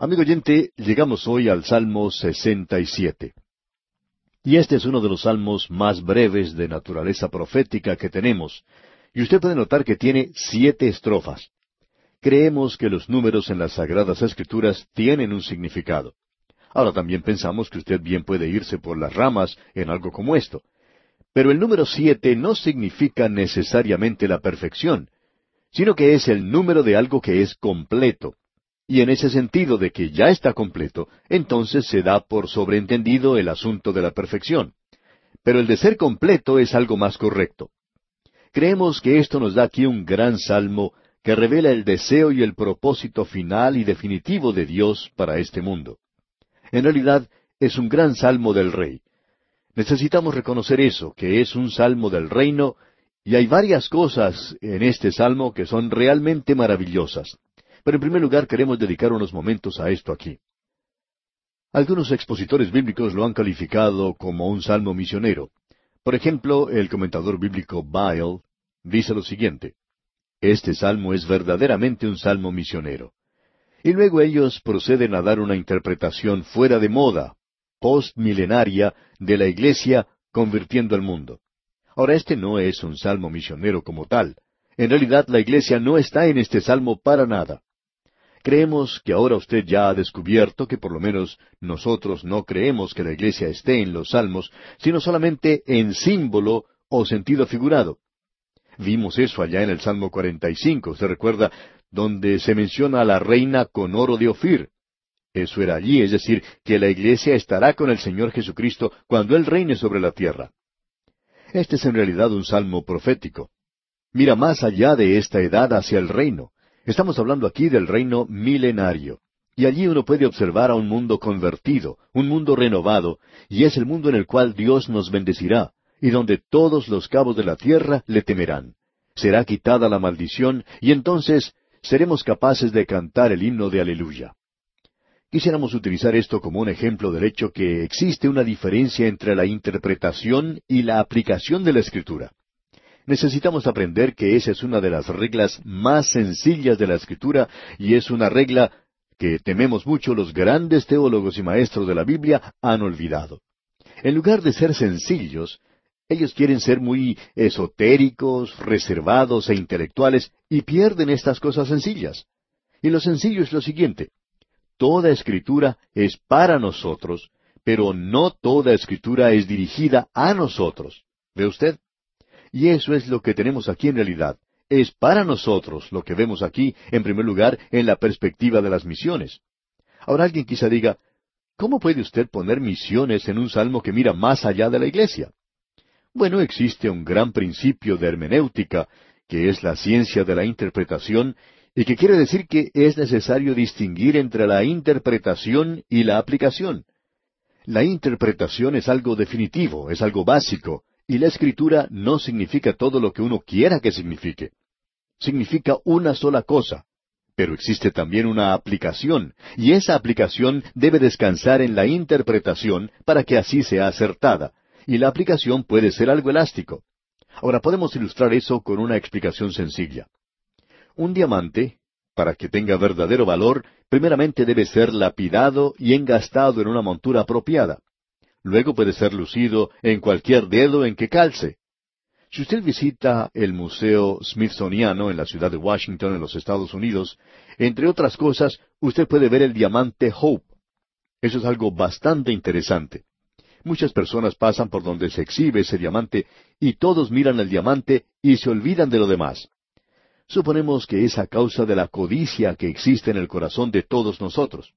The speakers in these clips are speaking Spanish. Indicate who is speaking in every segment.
Speaker 1: Amigo oyente, llegamos hoy al Salmo 67. Y este es uno de los salmos más breves de naturaleza profética que tenemos, y usted puede notar que tiene siete estrofas. Creemos que los números en las Sagradas Escrituras tienen un significado. Ahora también pensamos que usted bien puede irse por las ramas en algo como esto. Pero el número siete no significa necesariamente la perfección, sino que es el número de algo que es completo. Y en ese sentido de que ya está completo, entonces se da por sobreentendido el asunto de la perfección. Pero el de ser completo es algo más correcto. Creemos que esto nos da aquí un gran salmo que revela el deseo y el propósito final y definitivo de Dios para este mundo. En realidad, es un gran salmo del rey. Necesitamos reconocer eso, que es un salmo del reino, y hay varias cosas en este salmo que son realmente maravillosas. Pero en primer lugar queremos dedicar unos momentos a esto aquí. Algunos expositores bíblicos lo han calificado como un salmo misionero. Por ejemplo, el comentador bíblico Byle dice lo siguiente, Este salmo es verdaderamente un salmo misionero. Y luego ellos proceden a dar una interpretación fuera de moda, postmilenaria, de la Iglesia convirtiendo el mundo. Ahora, este no es un salmo misionero como tal. En realidad, la Iglesia no está en este salmo para nada. Creemos que ahora usted ya ha descubierto que por lo menos nosotros no creemos que la iglesia esté en los salmos, sino solamente en símbolo o sentido figurado. Vimos eso allá en el Salmo 45, se recuerda, donde se menciona a la reina con oro de Ofir. Eso era allí, es decir, que la iglesia estará con el Señor Jesucristo cuando Él reine sobre la tierra. Este es en realidad un salmo profético. Mira más allá de esta edad hacia el reino. Estamos hablando aquí del reino milenario. Y allí uno puede observar a un mundo convertido, un mundo renovado, y es el mundo en el cual Dios nos bendecirá, y donde todos los cabos de la tierra le temerán. Será quitada la maldición, y entonces seremos capaces de cantar el himno de aleluya. Quisiéramos utilizar esto como un ejemplo del hecho que existe una diferencia entre la interpretación y la aplicación de la Escritura necesitamos aprender que esa es una de las reglas más sencillas de la Escritura y es una regla que tememos mucho los grandes teólogos y maestros de la Biblia han olvidado. En lugar de ser sencillos, ellos quieren ser muy esotéricos, reservados e intelectuales y pierden estas cosas sencillas. Y lo sencillo es lo siguiente. Toda escritura es para nosotros, pero no toda escritura es dirigida a nosotros. ¿Ve usted? Y eso es lo que tenemos aquí en realidad. Es para nosotros lo que vemos aquí, en primer lugar, en la perspectiva de las misiones. Ahora alguien quizá diga, ¿cómo puede usted poner misiones en un salmo que mira más allá de la iglesia? Bueno, existe un gran principio de hermenéutica, que es la ciencia de la interpretación, y que quiere decir que es necesario distinguir entre la interpretación y la aplicación. La interpretación es algo definitivo, es algo básico, y la escritura no significa todo lo que uno quiera que signifique. Significa una sola cosa. Pero existe también una aplicación, y esa aplicación debe descansar en la interpretación para que así sea acertada, y la aplicación puede ser algo elástico. Ahora podemos ilustrar eso con una explicación sencilla. Un diamante, para que tenga verdadero valor, primeramente debe ser lapidado y engastado en una montura apropiada. Luego puede ser lucido en cualquier dedo en que calce. Si usted visita el Museo Smithsoniano en la ciudad de Washington, en los Estados Unidos, entre otras cosas, usted puede ver el diamante Hope. Eso es algo bastante interesante. Muchas personas pasan por donde se exhibe ese diamante y todos miran el diamante y se olvidan de lo demás. Suponemos que es a causa de la codicia que existe en el corazón de todos nosotros.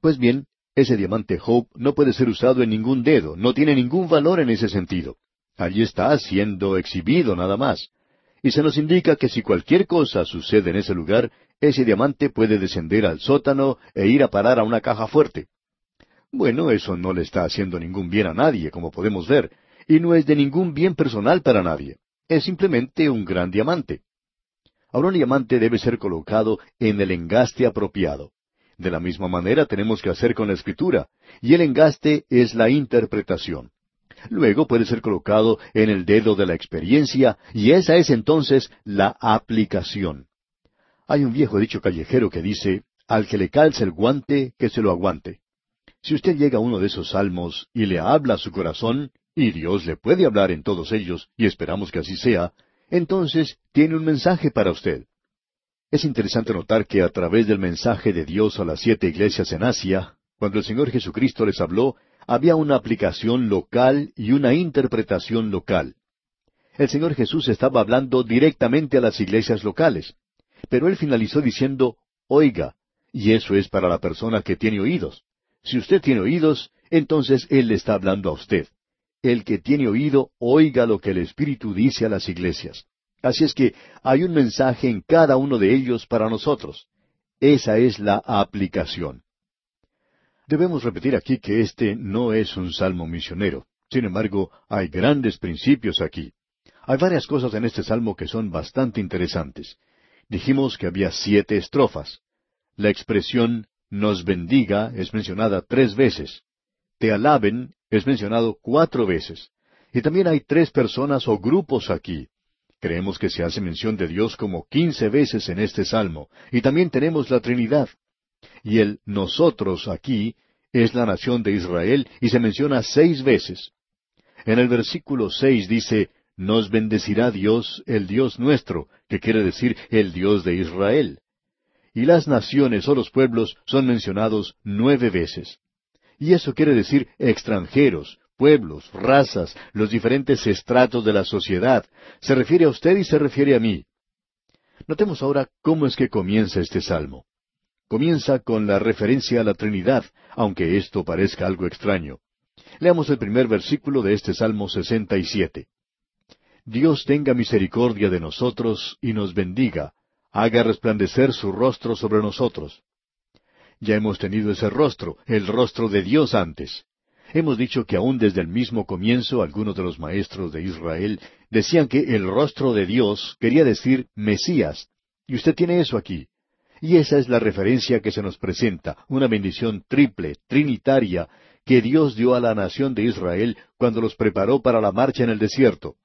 Speaker 1: Pues bien, ese diamante Hope no puede ser usado en ningún dedo, no tiene ningún valor en ese sentido. Allí está siendo exhibido nada más. Y se nos indica que si cualquier cosa sucede en ese lugar, ese diamante puede descender al sótano e ir a parar a una caja fuerte. Bueno, eso no le está haciendo ningún bien a nadie, como podemos ver, y no es de ningún bien personal para nadie. Es simplemente un gran diamante. Ahora un diamante debe ser colocado en el engaste apropiado. De la misma manera tenemos que hacer con la escritura, y el engaste es la interpretación. Luego puede ser colocado en el dedo de la experiencia, y esa es entonces la aplicación. Hay un viejo dicho callejero que dice, al que le calce el guante, que se lo aguante. Si usted llega a uno de esos salmos y le habla a su corazón, y Dios le puede hablar en todos ellos, y esperamos que así sea, entonces tiene un mensaje para usted. Es interesante notar que a través del mensaje de Dios a las siete iglesias en Asia, cuando el Señor Jesucristo les habló, había una aplicación local y una interpretación local. El Señor Jesús estaba hablando directamente a las iglesias locales, pero Él finalizó diciendo, oiga, y eso es para la persona que tiene oídos. Si usted tiene oídos, entonces Él le está hablando a usted. El que tiene oído, oiga lo que el Espíritu dice a las iglesias. Así es que hay un mensaje en cada uno de ellos para nosotros. Esa es la aplicación. Debemos repetir aquí que este no es un salmo misionero. Sin embargo, hay grandes principios aquí. Hay varias cosas en este salmo que son bastante interesantes. Dijimos que había siete estrofas. La expresión nos bendiga es mencionada tres veces. Te alaben es mencionado cuatro veces. Y también hay tres personas o grupos aquí. Creemos que se hace mención de Dios como quince veces en este salmo, y también tenemos la Trinidad. Y el nosotros aquí es la nación de Israel y se menciona seis veces. En el versículo seis dice, Nos bendecirá Dios, el Dios nuestro, que quiere decir el Dios de Israel. Y las naciones o los pueblos son mencionados nueve veces. Y eso quiere decir extranjeros, pueblos, razas, los diferentes estratos de la sociedad. Se refiere a usted y se refiere a mí. Notemos ahora cómo es que comienza este salmo. Comienza con la referencia a la Trinidad, aunque esto parezca algo extraño. Leamos el primer versículo de este Salmo 67. Dios tenga misericordia de nosotros y nos bendiga, haga resplandecer su rostro sobre nosotros. Ya hemos tenido ese rostro, el rostro de Dios antes. Hemos dicho que aún desde el mismo comienzo algunos de los maestros de Israel decían que el rostro de Dios quería decir Mesías. Y usted tiene eso aquí. Y esa es la referencia que se nos presenta, una bendición triple, trinitaria, que Dios dio a la nación de Israel cuando los preparó para la marcha en el desierto.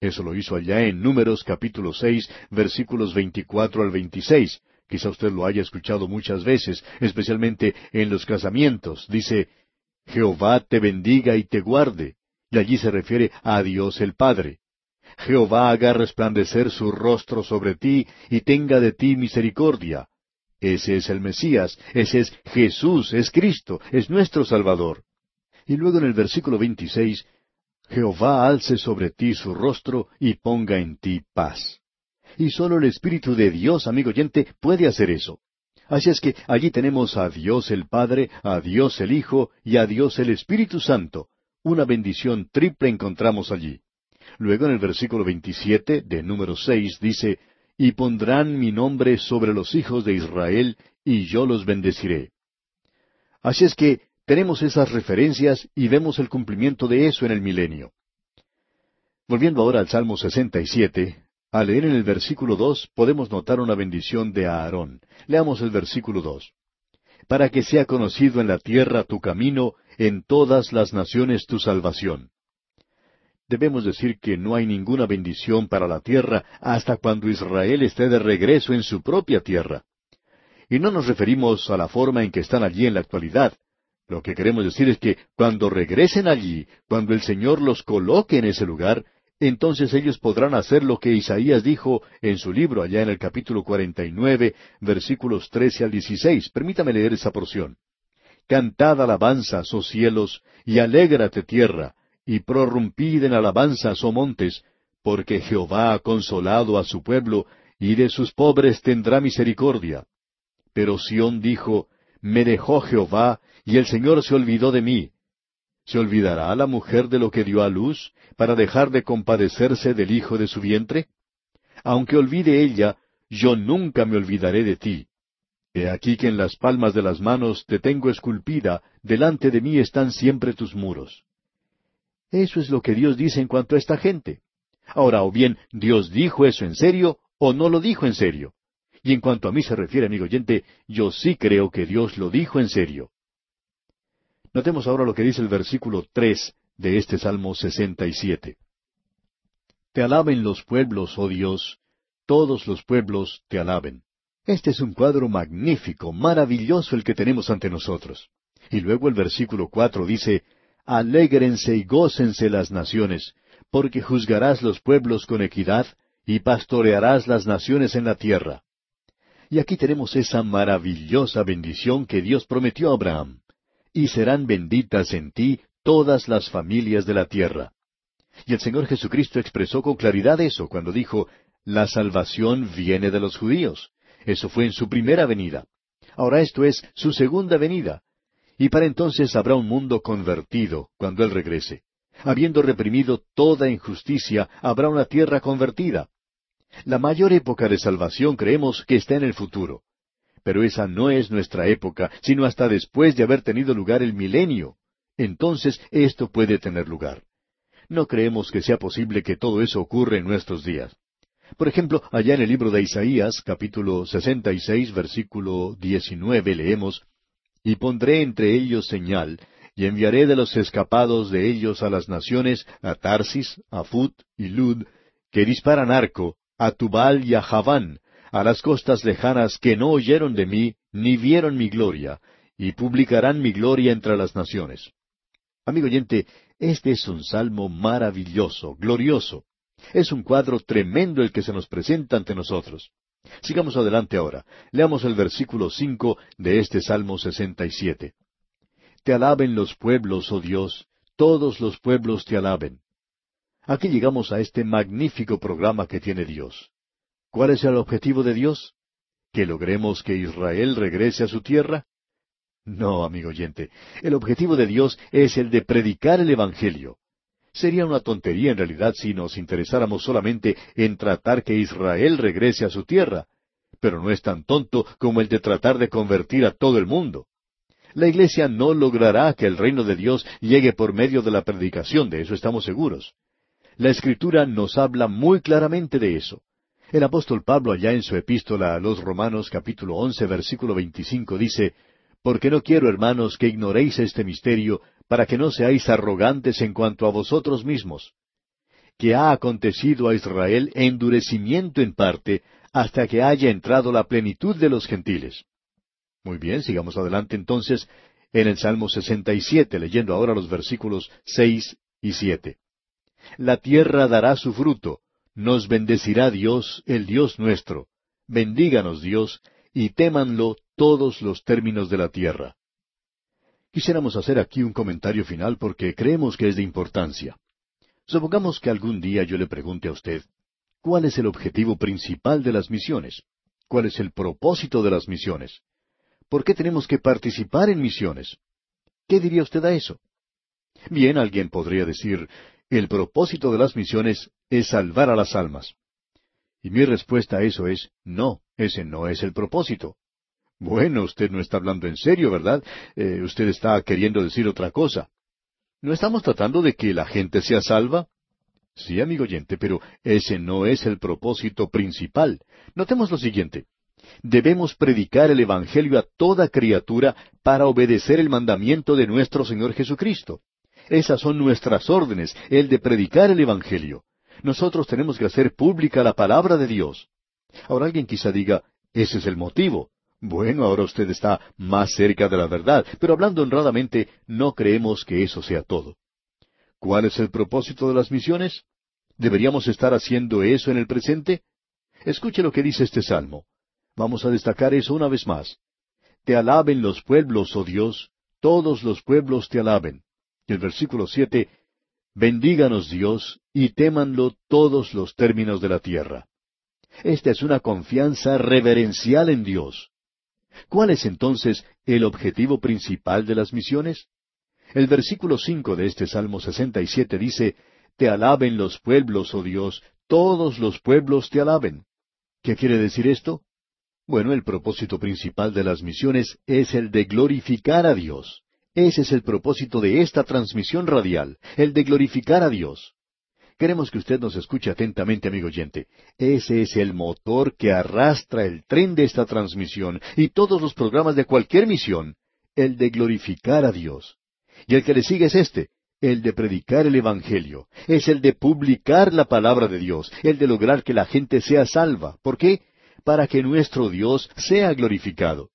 Speaker 1: Eso lo hizo allá en Números capítulo seis, versículos veinticuatro al veintiséis. Quizá usted lo haya escuchado muchas veces, especialmente en los casamientos. Dice, Jehová te bendiga y te guarde. Y allí se refiere a Dios el Padre. Jehová haga resplandecer su rostro sobre ti y tenga de ti misericordia. Ese es el Mesías, ese es Jesús, es Cristo, es nuestro Salvador. Y luego en el versículo 26, Jehová alce sobre ti su rostro y ponga en ti paz. Y solo el Espíritu de Dios, amigo oyente, puede hacer eso. Así es que allí tenemos a Dios el Padre, a Dios el Hijo y a Dios el Espíritu Santo. Una bendición triple encontramos allí. Luego en el versículo 27 de número 6 dice, Y pondrán mi nombre sobre los hijos de Israel, y yo los bendeciré. Así es que tenemos esas referencias y vemos el cumplimiento de eso en el milenio. Volviendo ahora al Salmo 67, al leer en el versículo dos podemos notar una bendición de Aarón. Leamos el versículo dos. Para que sea conocido en la tierra tu camino, en todas las naciones tu salvación. Debemos decir que no hay ninguna bendición para la tierra hasta cuando Israel esté de regreso en su propia tierra. Y no nos referimos a la forma en que están allí en la actualidad. Lo que queremos decir es que cuando regresen allí, cuando el Señor los coloque en ese lugar, entonces ellos podrán hacer lo que Isaías dijo en su libro allá en el capítulo 49, versículos 13 al 16. Permítame leer esa porción. Cantad alabanzas, oh cielos, y alégrate tierra, y prorrumpid en alabanzas, oh montes, porque Jehová ha consolado a su pueblo, y de sus pobres tendrá misericordia. Pero Sión dijo, Me dejó Jehová, y el Señor se olvidó de mí. ¿Se olvidará la mujer de lo que dio a luz para dejar de compadecerse del hijo de su vientre? Aunque olvide ella, yo nunca me olvidaré de ti. He aquí que en las palmas de las manos te tengo esculpida, delante de mí están siempre tus muros. Eso es lo que Dios dice en cuanto a esta gente. Ahora, o bien Dios dijo eso en serio, o no lo dijo en serio. Y en cuanto a mí se refiere, amigo oyente, yo sí creo que Dios lo dijo en serio. Notemos ahora lo que dice el versículo tres de este Salmo 67. Te alaben los pueblos, oh Dios, todos los pueblos te alaben. Este es un cuadro magnífico, maravilloso el que tenemos ante nosotros. Y luego el versículo cuatro dice, Alégrense y gócense las naciones, porque juzgarás los pueblos con equidad, y pastorearás las naciones en la tierra. Y aquí tenemos esa maravillosa bendición que Dios prometió a Abraham. Y serán benditas en ti todas las familias de la tierra. Y el Señor Jesucristo expresó con claridad eso cuando dijo, la salvación viene de los judíos. Eso fue en su primera venida. Ahora esto es su segunda venida. Y para entonces habrá un mundo convertido cuando Él regrese. Habiendo reprimido toda injusticia, habrá una tierra convertida. La mayor época de salvación creemos que está en el futuro. Pero esa no es nuestra época, sino hasta después de haber tenido lugar el milenio. Entonces esto puede tener lugar. No creemos que sea posible que todo eso ocurra en nuestros días. Por ejemplo, allá en el libro de Isaías, capítulo 66, versículo 19, leemos, Y pondré entre ellos señal, y enviaré de los escapados de ellos a las naciones, a Tarsis, a Fut y Lud, que disparan arco, a Tubal y a Javán, a las costas lejanas que no oyeron de mí, ni vieron mi gloria, y publicarán mi gloria entre las naciones. Amigo oyente, este es un salmo maravilloso, glorioso. Es un cuadro tremendo el que se nos presenta ante nosotros. Sigamos adelante ahora. Leamos el versículo cinco de este Salmo sesenta y siete. Te alaben los pueblos, oh Dios, todos los pueblos te alaben. Aquí llegamos a este magnífico programa que tiene Dios. ¿Cuál es el objetivo de Dios? ¿Que logremos que Israel regrese a su tierra? No, amigo oyente, el objetivo de Dios es el de predicar el Evangelio. Sería una tontería en realidad si nos interesáramos solamente en tratar que Israel regrese a su tierra, pero no es tan tonto como el de tratar de convertir a todo el mundo. La Iglesia no logrará que el reino de Dios llegue por medio de la predicación, de eso estamos seguros. La Escritura nos habla muy claramente de eso. El apóstol Pablo allá en su epístola a los Romanos capítulo once versículo veinticinco dice, Porque no quiero, hermanos, que ignoréis este misterio, para que no seáis arrogantes en cuanto a vosotros mismos, que ha acontecido a Israel endurecimiento en parte, hasta que haya entrado la plenitud de los gentiles. Muy bien, sigamos adelante entonces en el Salmo 67, leyendo ahora los versículos seis y siete. La tierra dará su fruto, nos bendecirá Dios, el Dios nuestro. Bendíganos Dios, y témanlo todos los términos de la tierra. Quisiéramos hacer aquí un comentario final porque creemos que es de importancia. Supongamos que algún día yo le pregunte a usted, ¿cuál es el objetivo principal de las misiones? ¿Cuál es el propósito de las misiones? ¿Por qué tenemos que participar en misiones? ¿Qué diría usted a eso? Bien, alguien podría decir, el propósito de las misiones es salvar a las almas. Y mi respuesta a eso es, no, ese no es el propósito. Bueno, usted no está hablando en serio, ¿verdad? Eh, usted está queriendo decir otra cosa. ¿No estamos tratando de que la gente sea salva? Sí, amigo oyente, pero ese no es el propósito principal. Notemos lo siguiente. Debemos predicar el Evangelio a toda criatura para obedecer el mandamiento de nuestro Señor Jesucristo. Esas son nuestras órdenes, el de predicar el Evangelio. Nosotros tenemos que hacer pública la palabra de Dios. Ahora alguien quizá diga, ese es el motivo. Bueno, ahora usted está más cerca de la verdad, pero hablando honradamente, no creemos que eso sea todo. ¿Cuál es el propósito de las misiones? ¿Deberíamos estar haciendo eso en el presente? Escuche lo que dice este salmo. Vamos a destacar eso una vez más. Te alaben los pueblos, oh Dios, todos los pueblos te alaben. Y el versículo siete, Bendíganos Dios, y témanlo todos los términos de la tierra. Esta es una confianza reverencial en Dios. ¿Cuál es entonces el objetivo principal de las misiones? El versículo cinco de este Salmo 67 dice, Te alaben los pueblos, oh Dios, todos los pueblos te alaben. ¿Qué quiere decir esto? Bueno, el propósito principal de las misiones es el de glorificar a Dios. Ese es el propósito de esta transmisión radial, el de glorificar a Dios. Queremos que usted nos escuche atentamente, amigo oyente. Ese es el motor que arrastra el tren de esta transmisión y todos los programas de cualquier misión, el de glorificar a Dios. Y el que le sigue es este, el de predicar el Evangelio, es el de publicar la palabra de Dios, el de lograr que la gente sea salva. ¿Por qué? para que nuestro Dios sea glorificado.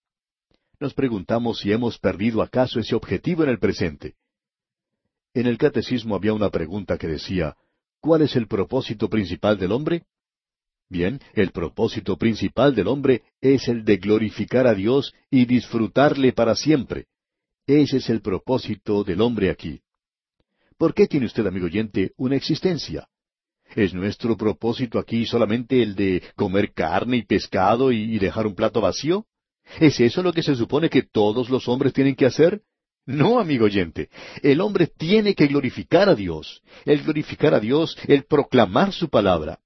Speaker 1: Nos preguntamos si hemos perdido acaso ese objetivo en el presente. En el catecismo había una pregunta que decía, ¿cuál es el propósito principal del hombre? Bien, el propósito principal del hombre es el de glorificar a Dios y disfrutarle para siempre. Ese es el propósito del hombre aquí. ¿Por qué tiene usted, amigo oyente, una existencia? ¿Es nuestro propósito aquí solamente el de comer carne y pescado y dejar un plato vacío? ¿Es eso lo que se supone que todos los hombres tienen que hacer? No, amigo oyente. El hombre tiene que glorificar a Dios. El glorificar a Dios, el proclamar su palabra.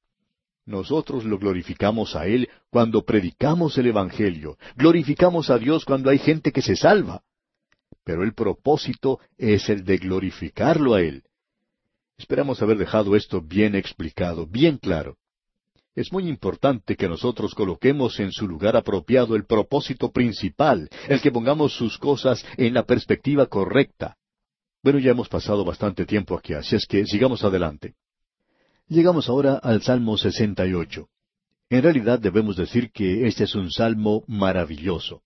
Speaker 1: Nosotros lo glorificamos a Él cuando predicamos el Evangelio. Glorificamos a Dios cuando hay gente que se salva. Pero el propósito es el de glorificarlo a Él. Esperamos haber dejado esto bien explicado, bien claro. Es muy importante que nosotros coloquemos en su lugar apropiado el propósito principal, el que pongamos sus cosas en la perspectiva correcta. Bueno, ya hemos pasado bastante tiempo aquí, así es que sigamos adelante. Llegamos ahora al Salmo 68. En realidad debemos decir que este es un salmo maravilloso.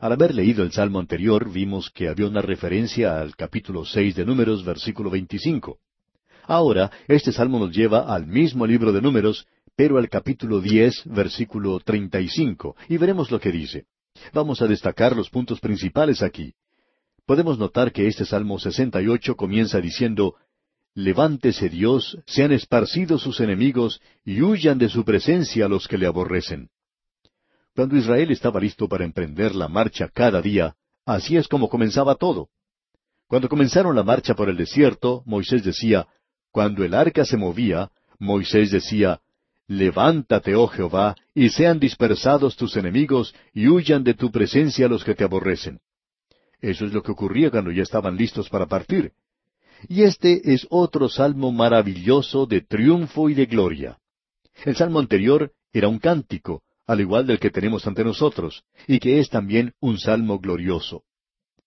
Speaker 1: Al haber leído el salmo anterior, vimos que había una referencia al capítulo seis de Números, versículo 25. Ahora, este salmo nos lleva al mismo libro de Números, pero al capítulo diez, versículo treinta y cinco, y veremos lo que dice. Vamos a destacar los puntos principales aquí. Podemos notar que este Salmo sesenta y ocho comienza diciendo Levántese Dios, sean esparcidos sus enemigos, y huyan de su presencia los que le aborrecen. Cuando Israel estaba listo para emprender la marcha cada día, así es como comenzaba todo. Cuando comenzaron la marcha por el desierto, Moisés decía, Cuando el arca se movía, Moisés decía, Levántate, oh Jehová, y sean dispersados tus enemigos, y huyan de tu presencia los que te aborrecen. Eso es lo que ocurría cuando ya estaban listos para partir. Y este es otro salmo maravilloso de triunfo y de gloria. El salmo anterior era un cántico, al igual del que tenemos ante nosotros, y que es también un salmo glorioso.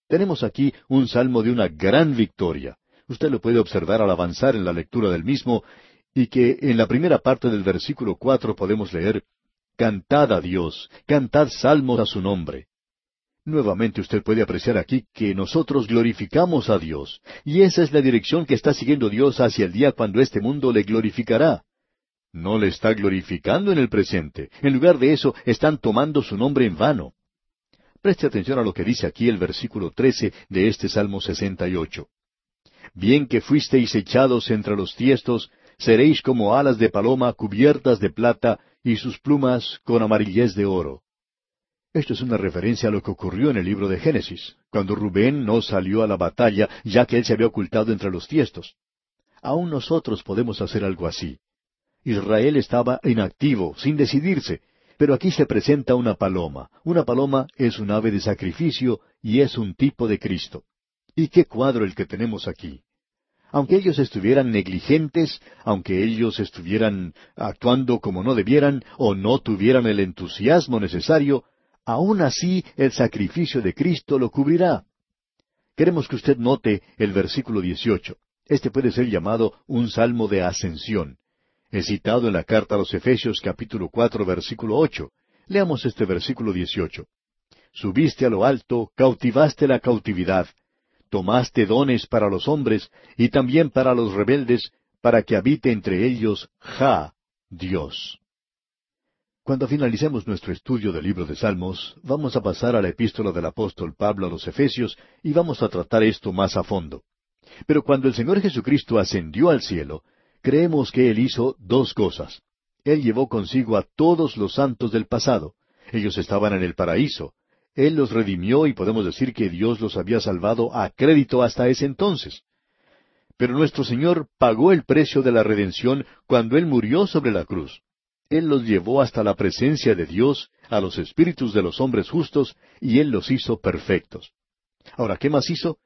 Speaker 1: Tenemos aquí un salmo de una gran victoria. Usted lo puede observar al avanzar en la lectura del mismo, y que en la primera parte del versículo cuatro podemos leer Cantad a Dios, cantad salmos a su nombre. Nuevamente usted puede apreciar aquí que nosotros glorificamos a Dios, y esa es la dirección que está siguiendo Dios hacia el día cuando este mundo le glorificará. No le está glorificando en el presente. En lugar de eso, están tomando su nombre en vano. Preste atención a lo que dice aquí el versículo trece de este Salmo sesenta y ocho. Bien que fuisteis echados entre los tiestos, seréis como alas de paloma cubiertas de plata y sus plumas con amarillez de oro. Esto es una referencia a lo que ocurrió en el libro de Génesis, cuando Rubén no salió a la batalla ya que él se había ocultado entre los tiestos. Aún nosotros podemos hacer algo así. Israel estaba inactivo, sin decidirse, pero aquí se presenta una paloma. Una paloma es un ave de sacrificio y es un tipo de Cristo. ¿Y qué cuadro el que tenemos aquí? aunque ellos estuvieran negligentes, aunque ellos estuvieran actuando como no debieran o no tuvieran el entusiasmo necesario, aún así el sacrificio de Cristo lo cubrirá. Queremos que usted note el versículo 18. Este puede ser llamado un salmo de ascensión. Es citado en la carta a los Efesios capítulo cuatro versículo ocho. Leamos este versículo 18. Subiste a lo alto, cautivaste la cautividad, tomaste dones para los hombres y también para los rebeldes, para que habite entre ellos Ja, Dios. Cuando finalicemos nuestro estudio del libro de Salmos, vamos a pasar a la epístola del apóstol Pablo a los Efesios y vamos a tratar esto más a fondo. Pero cuando el Señor Jesucristo ascendió al cielo, creemos que Él hizo dos cosas. Él llevó consigo a todos los santos del pasado. Ellos estaban en el paraíso, él los redimió y podemos decir que Dios los había salvado a crédito hasta ese entonces. Pero nuestro Señor pagó el precio de la redención cuando Él murió sobre la cruz. Él los llevó hasta la presencia de Dios, a los espíritus de los hombres justos, y Él los hizo perfectos. Ahora, ¿qué más hizo?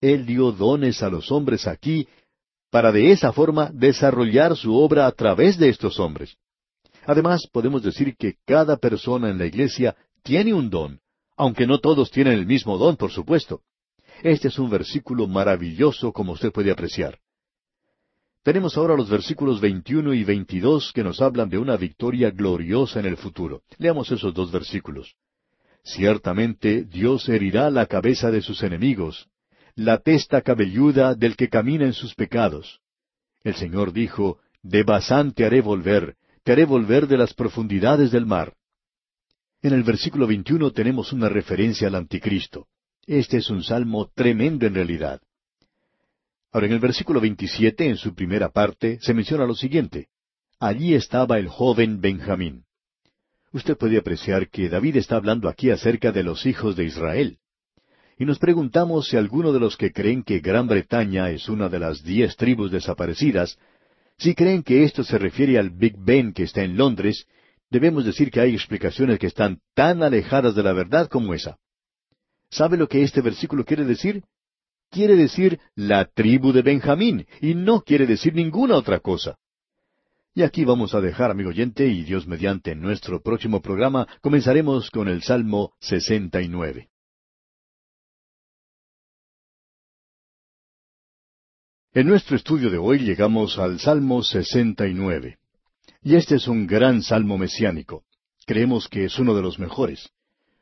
Speaker 1: Él dio dones a los hombres aquí para de esa forma desarrollar su obra a través de estos hombres. Además, podemos decir que cada persona en la iglesia tiene un don, aunque no todos tienen el mismo don, por supuesto. Este es un versículo maravilloso como usted puede apreciar. Tenemos ahora los versículos 21 y 22 que nos hablan de una victoria gloriosa en el futuro. Leamos esos dos versículos. Ciertamente Dios herirá la cabeza de sus enemigos, la testa cabelluda del que camina en sus pecados. El Señor dijo, De Basán te haré volver, te haré volver de las profundidades del mar. En el versículo 21 tenemos una referencia al anticristo. Este es un salmo tremendo en realidad. Ahora, en el versículo 27, en su primera parte, se menciona lo siguiente. Allí estaba el joven Benjamín. Usted puede apreciar que David está hablando aquí acerca de los hijos de Israel. Y nos preguntamos si alguno de los que creen que Gran Bretaña es una de las diez tribus desaparecidas, si creen que esto se refiere al Big Ben que está en Londres, debemos decir que hay explicaciones que están tan alejadas de la verdad como esa. ¿Sabe lo que este versículo quiere decir? Quiere decir la tribu de Benjamín, y no quiere decir ninguna otra cosa. Y aquí vamos a dejar, amigo oyente, y Dios mediante nuestro próximo programa comenzaremos con el Salmo 69. En nuestro estudio de hoy llegamos al Salmo 69. Y este es un gran salmo mesiánico. Creemos que es uno de los mejores.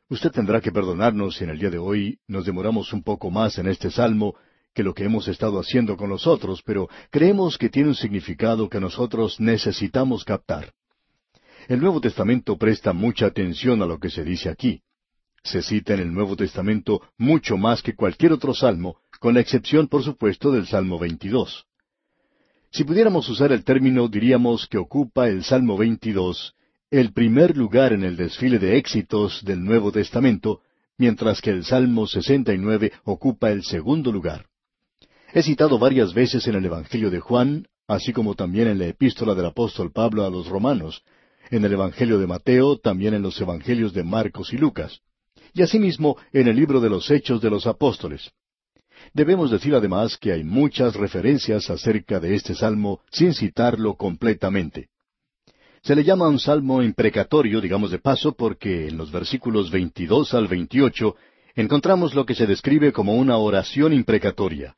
Speaker 1: Usted tendrá que perdonarnos si en el día de hoy nos demoramos un poco más en este salmo que lo que hemos estado haciendo con los otros, pero creemos que tiene un significado que nosotros necesitamos captar. El Nuevo Testamento presta mucha atención a lo que se dice aquí. Se cita en el Nuevo Testamento mucho más que cualquier otro salmo, con la excepción, por supuesto, del Salmo 22. Si pudiéramos usar el término, diríamos que ocupa el Salmo 22 el primer lugar en el desfile de éxitos del Nuevo Testamento, mientras que el Salmo 69 ocupa el segundo lugar. He citado varias veces en el Evangelio de Juan, así como también en la epístola del apóstol Pablo a los romanos, en el Evangelio de Mateo, también en los Evangelios de Marcos y Lucas, y asimismo en el libro de los Hechos de los Apóstoles. Debemos decir además que hay muchas referencias acerca de este salmo sin citarlo completamente. Se le llama un salmo imprecatorio, digamos de paso, porque en los versículos 22 al 28 encontramos lo que se describe como una oración imprecatoria.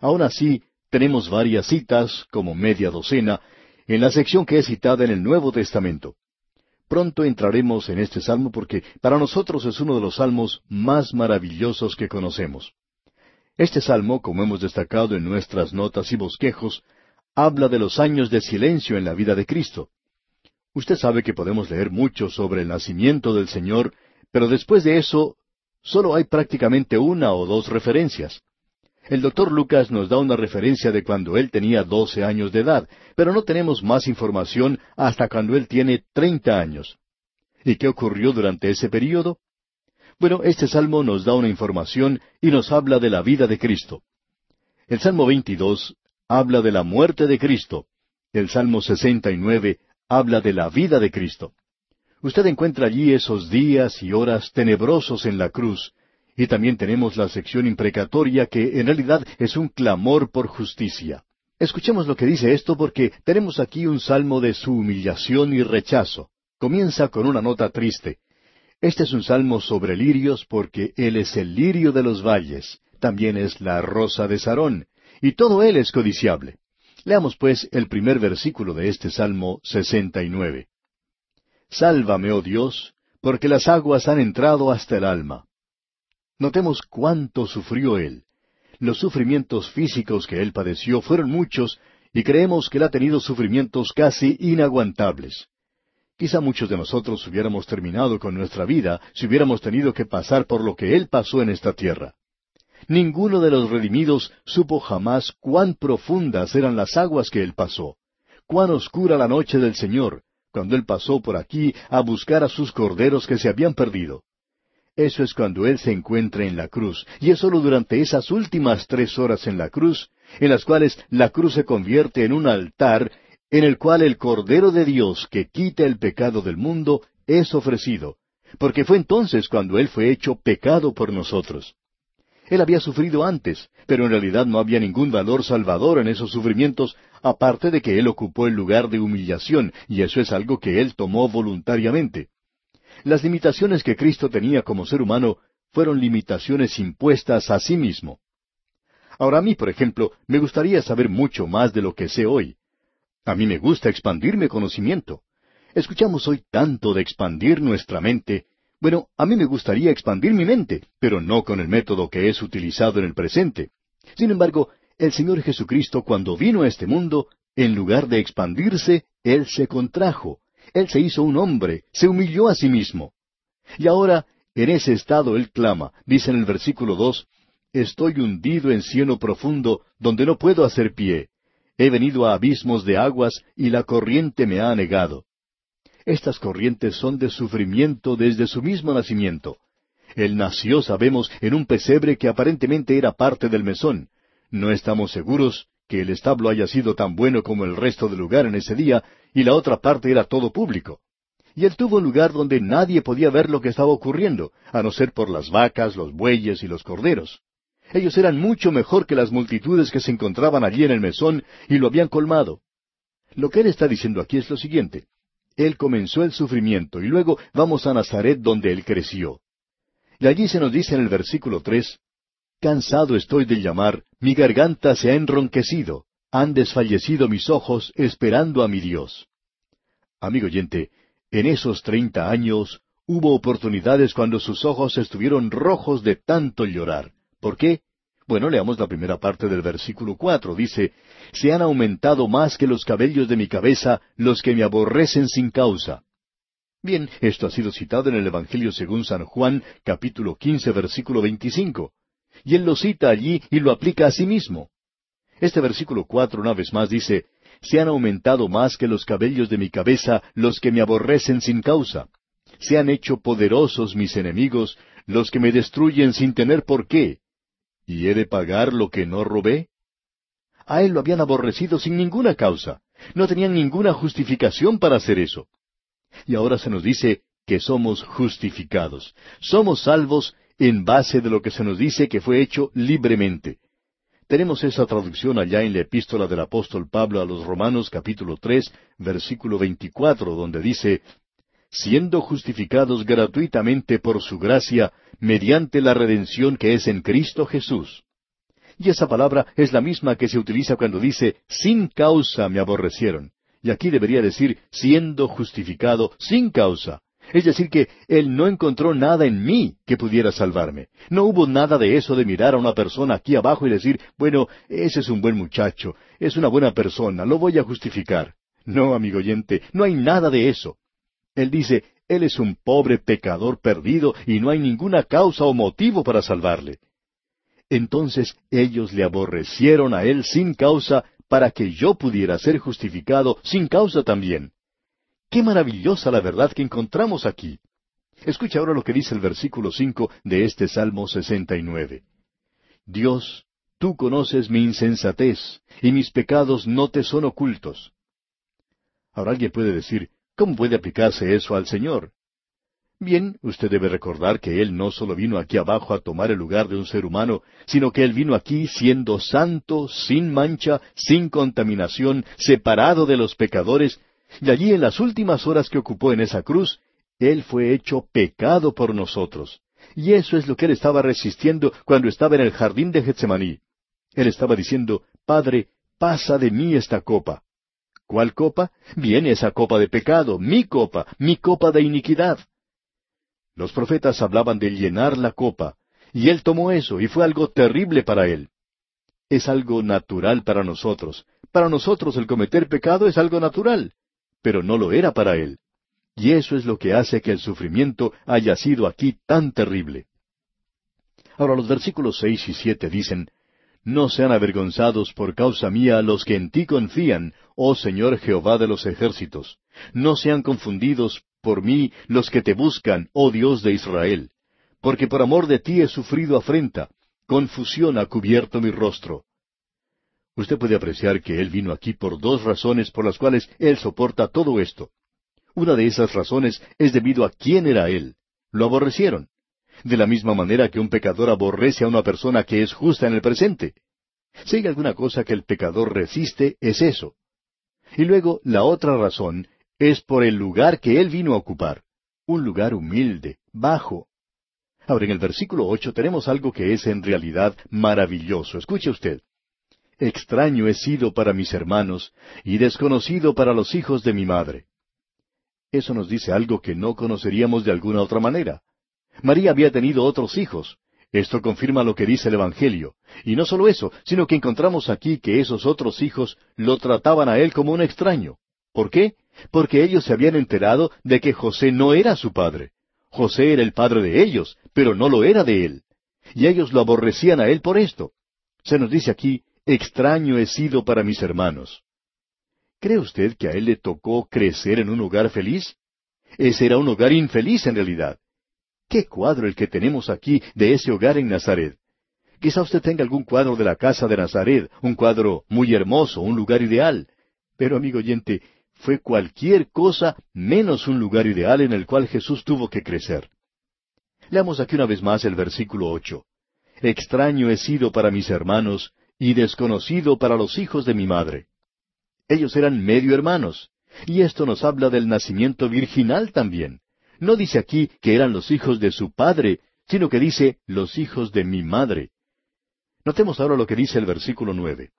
Speaker 1: Aún así, tenemos varias citas, como media docena, en la sección que es citada en el Nuevo Testamento. Pronto entraremos en este salmo porque para nosotros es uno de los salmos más maravillosos que conocemos. Este salmo, como hemos destacado en nuestras notas y bosquejos, habla de los años de silencio en la vida de Cristo. Usted sabe que podemos leer mucho sobre el nacimiento del Señor, pero después de eso solo hay prácticamente una o dos referencias. El doctor Lucas nos da una referencia de cuando él tenía doce años de edad, pero no tenemos más información hasta cuando él tiene treinta años. ¿Y qué ocurrió durante ese período? Bueno, este salmo nos da una información y nos habla de la vida de Cristo. El Salmo 22 habla de la muerte de Cristo. El Salmo 69 habla de la vida de Cristo. Usted encuentra allí esos días y horas tenebrosos en la cruz, y también tenemos la sección imprecatoria que en realidad es un clamor por justicia. Escuchemos lo que dice esto porque tenemos aquí un salmo de su humillación y rechazo. Comienza con una nota triste. Este es un salmo sobre lirios porque Él es el lirio de los valles, también es la rosa de Sarón, y todo Él es codiciable. Leamos pues el primer versículo de este Salmo 69. Sálvame, oh Dios, porque las aguas han entrado hasta el alma. Notemos cuánto sufrió él. Los sufrimientos físicos que él padeció fueron muchos y creemos que él ha tenido sufrimientos casi inaguantables. Quizá muchos de nosotros hubiéramos terminado con nuestra vida si hubiéramos tenido que pasar por lo que él pasó en esta tierra. Ninguno de los redimidos supo jamás cuán profundas eran las aguas que él pasó, cuán oscura la noche del Señor, cuando él pasó por aquí a buscar a sus corderos que se habían perdido. Eso es cuando Él se encuentra en la cruz, y es sólo durante esas últimas tres horas en la cruz, en las cuales la cruz se convierte en un altar en el cual el Cordero de Dios que quita el pecado del mundo es ofrecido, porque fue entonces cuando Él fue hecho pecado por nosotros. Él había sufrido antes, pero en realidad no había ningún valor salvador en esos sufrimientos, aparte de que Él ocupó el lugar de humillación, y eso es algo que Él tomó voluntariamente. Las limitaciones que Cristo tenía como ser humano fueron limitaciones impuestas a sí mismo. Ahora a mí, por ejemplo, me gustaría saber mucho más de lo que sé hoy. A mí me gusta expandir mi conocimiento. Escuchamos hoy tanto de expandir nuestra mente. Bueno, a mí me gustaría expandir mi mente, pero no con el método que es utilizado en el presente. Sin embargo, el Señor Jesucristo cuando vino a este mundo, en lugar de expandirse, Él se contrajo. Él se hizo un hombre, se humilló a sí mismo. Y ahora, en ese estado Él clama, dice en el versículo dos, Estoy hundido en cieno profundo, donde no puedo hacer pie. He venido a abismos de aguas, y la corriente me ha anegado. Estas corrientes son de sufrimiento desde su mismo nacimiento. Él nació, sabemos, en un pesebre que aparentemente era parte del mesón. No estamos seguros que el establo haya sido tan bueno como el resto del lugar en ese día, y la otra parte era todo público. Y él tuvo un lugar donde nadie podía ver lo que estaba ocurriendo, a no ser por las vacas, los bueyes y los corderos. Ellos eran mucho mejor que las multitudes que se encontraban allí en el mesón y lo habían colmado. Lo que él está diciendo aquí es lo siguiente. Él comenzó el sufrimiento y luego vamos a Nazaret donde él creció. Y allí se nos dice en el versículo tres, Cansado estoy de llamar, mi garganta se ha enronquecido, han desfallecido mis ojos esperando a mi Dios. Amigo oyente, en esos treinta años hubo oportunidades cuando sus ojos estuvieron rojos de tanto llorar. ¿Por qué? Bueno, leamos la primera parte del versículo cuatro. Dice, Se han aumentado más que los cabellos de mi cabeza los que me aborrecen sin causa. Bien, esto ha sido citado en el Evangelio según San Juan, capítulo quince, versículo veinticinco. Y él lo cita allí y lo aplica a sí mismo. Este versículo cuatro una vez más dice, Se han aumentado más que los cabellos de mi cabeza los que me aborrecen sin causa. Se han hecho poderosos mis enemigos, los que me destruyen sin tener por qué. ¿Y he de pagar lo que no robé? A él lo habían aborrecido sin ninguna causa. No tenían ninguna justificación para hacer eso. Y ahora se nos dice que somos justificados. Somos salvos en base de lo que se nos dice que fue hecho libremente. Tenemos esa traducción allá en la epístola del apóstol Pablo a los Romanos capítulo tres, versículo veinticuatro, donde dice, siendo justificados gratuitamente por su gracia, mediante la redención que es en Cristo Jesús. Y esa palabra es la misma que se utiliza cuando dice, sin causa me aborrecieron. Y aquí debería decir, siendo justificado sin causa. Es decir, que Él no encontró nada en mí que pudiera salvarme. No hubo nada de eso de mirar a una persona aquí abajo y decir, bueno, ese es un buen muchacho, es una buena persona, lo voy a justificar. No, amigo oyente, no hay nada de eso. Él dice, Él es un pobre pecador perdido y no hay ninguna causa o motivo para salvarle. Entonces ellos le aborrecieron a Él sin causa para que yo pudiera ser justificado sin causa también. Qué maravillosa la verdad que encontramos aquí. Escucha ahora lo que dice el versículo cinco de este Salmo sesenta y nueve. Dios, tú conoces mi insensatez, y mis pecados no te son ocultos. Ahora alguien puede decir, ¿Cómo puede aplicarse eso al Señor? Bien, usted debe recordar que Él no solo vino aquí abajo a tomar el lugar de un ser humano, sino que Él vino aquí siendo santo, sin mancha, sin contaminación, separado de los pecadores, y allí en las últimas horas que ocupó en esa cruz, Él fue hecho pecado por nosotros. Y eso es lo que Él estaba resistiendo cuando estaba en el jardín de Getsemaní. Él estaba diciendo, Padre, pasa de mí esta copa. ¿Cuál copa? Viene esa copa de pecado, mi copa, mi copa de iniquidad. Los profetas hablaban de llenar la copa, y él tomó eso, y fue algo terrible para él. Es algo natural para nosotros. Para nosotros el cometer pecado es algo natural, pero no lo era para él. Y eso es lo que hace que el sufrimiento haya sido aquí tan terrible. Ahora los versículos seis y siete dicen, no sean avergonzados por causa mía los que en ti confían, oh Señor Jehová de los ejércitos. No sean confundidos por mí los que te buscan, oh Dios de Israel. Porque por amor de ti he sufrido afrenta, confusión ha cubierto mi rostro. Usted puede apreciar que Él vino aquí por dos razones por las cuales Él soporta todo esto. Una de esas razones es debido a quién era Él. Lo aborrecieron de la misma manera que un pecador aborrece a una persona que es justa en el presente. Si hay alguna cosa que el pecador resiste, es eso. Y luego la otra razón es por el lugar que él vino a ocupar, un lugar humilde, bajo. Ahora, en el versículo ocho tenemos algo que es en realidad maravilloso. Escuche usted. Extraño he sido para mis hermanos y desconocido para los hijos de mi madre. Eso nos dice algo que no conoceríamos de alguna otra manera. María había tenido otros hijos. Esto confirma lo que dice el Evangelio. Y no solo eso, sino que encontramos aquí que esos otros hijos lo trataban a él como un extraño. ¿Por qué? Porque ellos se habían enterado de que José no era su padre. José era el padre de ellos, pero no lo era de él. Y ellos lo aborrecían a él por esto. Se nos dice aquí, extraño he sido para mis hermanos. ¿Cree usted que a él le tocó crecer en un hogar feliz? Ese era un hogar infeliz en realidad. ¿Qué cuadro el que tenemos aquí de ese hogar en Nazaret? Quizá usted tenga algún cuadro de la casa de Nazaret, un cuadro muy hermoso, un lugar ideal. Pero, amigo oyente, fue cualquier cosa menos un lugar ideal en el cual Jesús tuvo que crecer. Leamos aquí una vez más el versículo ocho. Extraño he sido para mis hermanos y desconocido para los hijos de mi madre. Ellos eran medio hermanos, y esto nos habla del nacimiento virginal también. No dice aquí que eran los hijos de su padre, sino que dice los hijos de mi madre. Notemos ahora lo que dice el versículo nueve.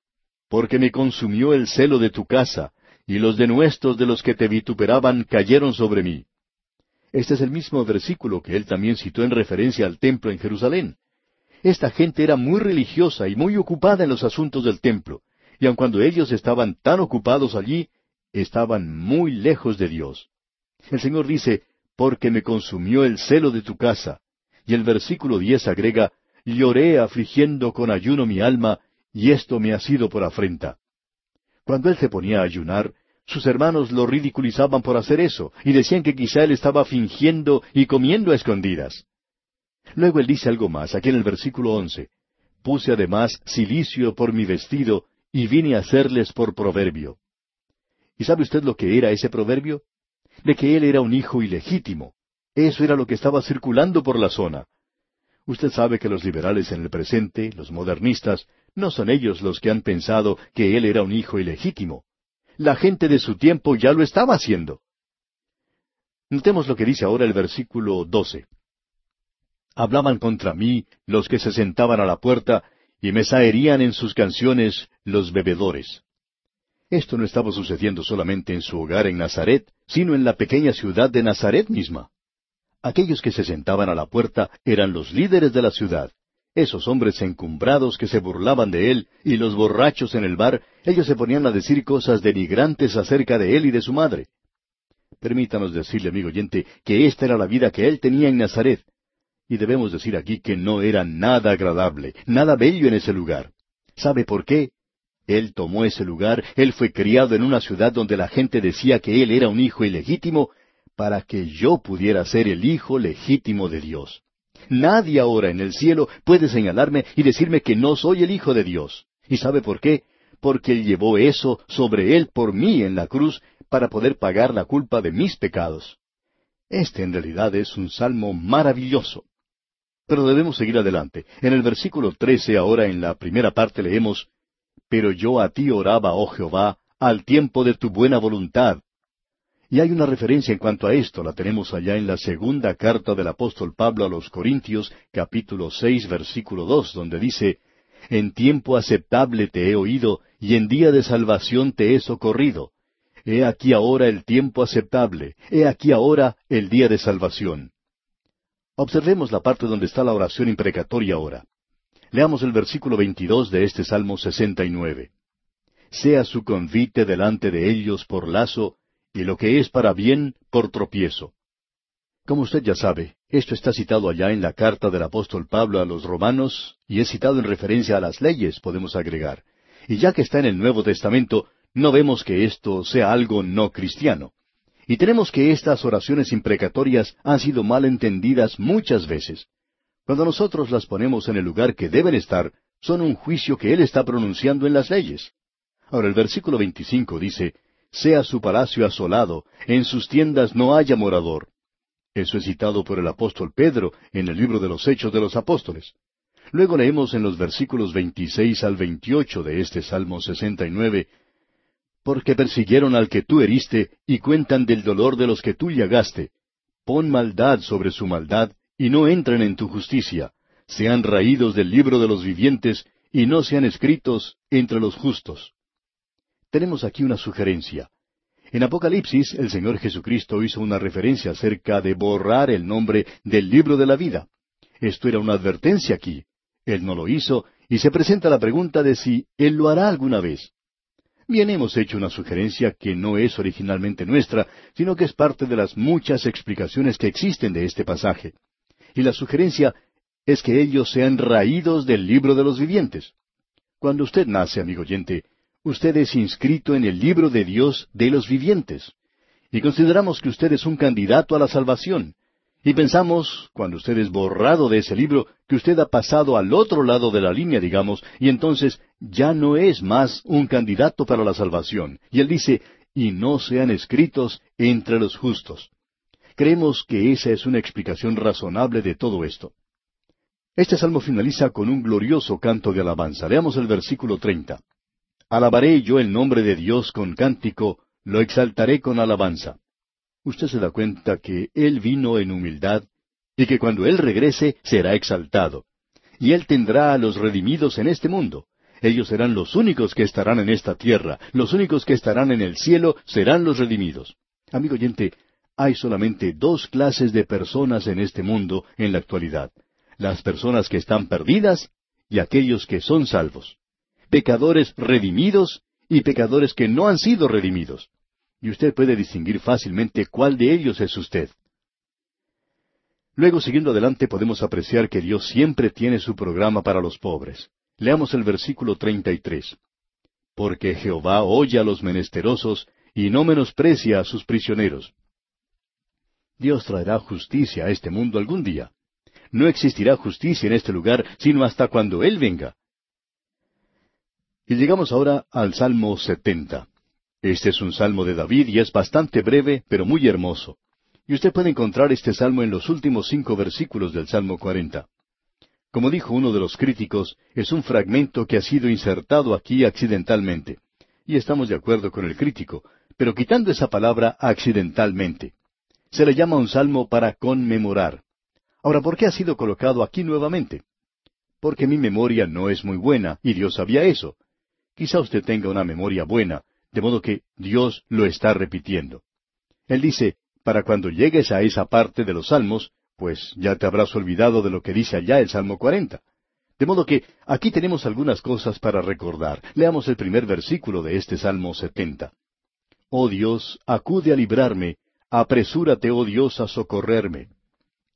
Speaker 1: Porque me consumió el celo de tu casa, y los denuestos de los que te vituperaban cayeron sobre mí. Este es el mismo versículo que él también citó en referencia al templo en Jerusalén. Esta gente era muy religiosa y muy ocupada en los asuntos del templo, y aun cuando ellos estaban tan ocupados allí, estaban muy lejos de Dios. El Señor dice, porque me consumió el celo de tu casa. Y el versículo diez agrega, lloré afligiendo con ayuno mi alma, y esto me ha sido por afrenta. Cuando él se ponía a ayunar, sus hermanos lo ridiculizaban por hacer eso, y decían que quizá él estaba fingiendo y comiendo a escondidas. Luego él dice algo más, aquí en el versículo once. Puse además silicio por mi vestido, y vine a hacerles por proverbio. ¿Y sabe usted lo que era ese proverbio? De que él era un hijo ilegítimo. Eso era lo que estaba circulando por la zona. Usted sabe que los liberales en el presente, los modernistas, no son ellos los que han pensado que él era un hijo ilegítimo. La gente de su tiempo ya lo estaba haciendo. Notemos lo que dice ahora el versículo doce. Hablaban contra mí los que se sentaban a la puerta, y me saerían en sus canciones los bebedores. Esto no estaba sucediendo solamente en su hogar en Nazaret, sino en la pequeña ciudad de Nazaret misma. Aquellos que se sentaban a la puerta eran los líderes de la ciudad. Esos hombres encumbrados que se burlaban de él y los borrachos en el bar, ellos se ponían a decir cosas denigrantes acerca de él y de su madre. Permítanos decirle, amigo oyente, que esta era la vida que él tenía en Nazaret. Y debemos decir aquí que no era nada agradable, nada bello en ese lugar. ¿Sabe por qué? Él tomó ese lugar, él fue criado en una ciudad donde la gente decía que él era un hijo ilegítimo, para que yo pudiera ser el hijo legítimo de Dios. Nadie ahora en el cielo puede señalarme y decirme que no soy el hijo de Dios. ¿Y sabe por qué? Porque Él llevó eso sobre Él por mí en la cruz para poder pagar la culpa de mis pecados. Este en realidad es un salmo maravilloso. Pero debemos seguir adelante. En el versículo trece ahora en la primera parte leemos, Pero yo a ti oraba, oh Jehová, al tiempo de tu buena voluntad, y hay una referencia en cuanto a esto, la tenemos allá en la segunda carta del apóstol Pablo a los Corintios, capítulo seis, versículo dos, donde dice, En tiempo aceptable te he oído, y en día de salvación te he socorrido. He aquí ahora el tiempo aceptable, he aquí ahora el día de salvación. Observemos la parte donde está la oración imprecatoria ahora. Leamos el versículo veintidós de este Salmo sesenta y nueve. Sea su convite delante de ellos por lazo, y lo que es para bien por tropiezo. Como usted ya sabe, esto está citado allá en la carta del apóstol Pablo a los romanos, y es citado en referencia a las leyes, podemos agregar. Y ya que está en el Nuevo Testamento, no vemos que esto sea algo no cristiano. Y tenemos que estas oraciones imprecatorias han sido mal entendidas muchas veces. Cuando nosotros las ponemos en el lugar que deben estar, son un juicio que Él está pronunciando en las leyes. Ahora el versículo 25 dice, sea su palacio asolado, en sus tiendas no haya morador. Eso es citado por el apóstol Pedro en el libro de los Hechos de los Apóstoles. Luego leemos en los versículos 26 al 28 de este Salmo 69, Porque persiguieron al que tú heriste y cuentan del dolor de los que tú llagaste. Pon maldad sobre su maldad y no entren en tu justicia, sean raídos del libro de los vivientes, y no sean escritos entre los justos. Tenemos aquí una sugerencia. En Apocalipsis el Señor Jesucristo hizo una referencia acerca de borrar el nombre del libro de la vida. Esto era una advertencia aquí. Él no lo hizo y se presenta la pregunta de si Él lo hará alguna vez. Bien, hemos hecho una sugerencia que no es originalmente nuestra, sino que es parte de las muchas explicaciones que existen de este pasaje. Y la sugerencia es que ellos sean raídos del libro de los vivientes. Cuando usted nace, amigo oyente, usted es inscrito en el libro de Dios de los vivientes. Y consideramos que usted es un candidato a la salvación. Y pensamos, cuando usted es borrado de ese libro, que usted ha pasado al otro lado de la línea, digamos, y entonces ya no es más un candidato para la salvación. Y él dice, y no sean escritos entre los justos. Creemos que esa es una explicación razonable de todo esto. Este salmo finaliza con un glorioso canto de alabanza. Leamos el versículo treinta. Alabaré yo el nombre de Dios con cántico, lo exaltaré con alabanza. Usted se da cuenta que Él vino en humildad y que cuando Él regrese será exaltado. Y Él tendrá a los redimidos en este mundo. Ellos serán los únicos que estarán en esta tierra, los únicos que estarán en el cielo serán los redimidos. Amigo oyente, hay solamente dos clases de personas en este mundo en la actualidad. Las personas que están perdidas y aquellos que son salvos pecadores redimidos y pecadores que no han sido redimidos. Y usted puede distinguir fácilmente cuál de ellos es usted. Luego, siguiendo adelante, podemos apreciar que Dios siempre tiene su programa para los pobres. Leamos el versículo 33. Porque Jehová oye a los menesterosos y no menosprecia a sus prisioneros. Dios traerá justicia a este mundo algún día. No existirá justicia en este lugar sino hasta cuando Él venga. Y llegamos ahora al Salmo 70. Este es un salmo de David y es bastante breve, pero muy hermoso. Y usted puede encontrar este salmo en los últimos cinco versículos del Salmo 40. Como dijo uno de los críticos, es un fragmento que ha sido insertado aquí accidentalmente. Y estamos de acuerdo con el crítico, pero quitando esa palabra accidentalmente. Se le llama un salmo para conmemorar. Ahora, ¿por qué ha sido colocado aquí nuevamente? Porque mi memoria no es muy buena, y Dios sabía eso. Quizá usted tenga una memoria buena, de modo que Dios lo está repitiendo. Él dice, para cuando llegues a esa parte de los salmos, pues ya te habrás olvidado de lo que dice allá el Salmo 40. De modo que aquí tenemos algunas cosas para recordar. Leamos el primer versículo de este Salmo 70. Oh Dios, acude a librarme, apresúrate, oh Dios, a socorrerme.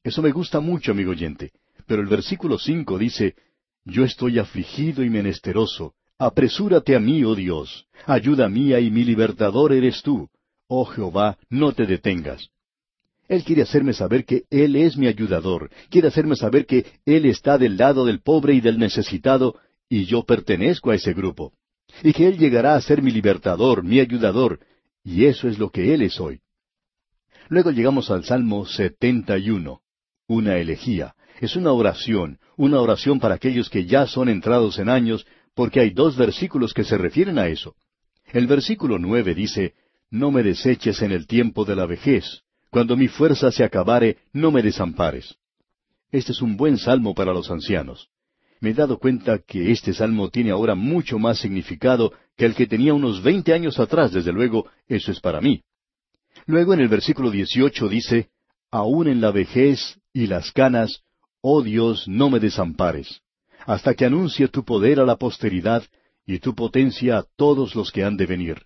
Speaker 1: Eso me gusta mucho, amigo oyente. Pero el versículo cinco dice, Yo estoy afligido y menesteroso, Apresúrate a mí, oh Dios, ayuda mía y mi libertador eres tú. Oh Jehová, no te detengas. Él quiere hacerme saber que Él es mi ayudador, quiere hacerme saber que Él está del lado del pobre y del necesitado, y yo pertenezco a ese grupo, y que Él llegará a ser mi libertador, mi ayudador, y eso es lo que Él es hoy. Luego llegamos al Salmo 71, una elegía. Es una oración, una oración para aquellos que ya son entrados en años, porque hay dos versículos que se refieren a eso. El versículo nueve dice, No me deseches en el tiempo de la vejez, cuando mi fuerza se acabare, no me desampares. Este es un buen salmo para los ancianos. Me he dado cuenta que este salmo tiene ahora mucho más significado que el que tenía unos veinte años atrás, desde luego, eso es para mí. Luego en el versículo dieciocho dice, Aún en la vejez y las canas, oh Dios, no me desampares hasta que anuncie tu poder a la posteridad y tu potencia a todos los que han de venir.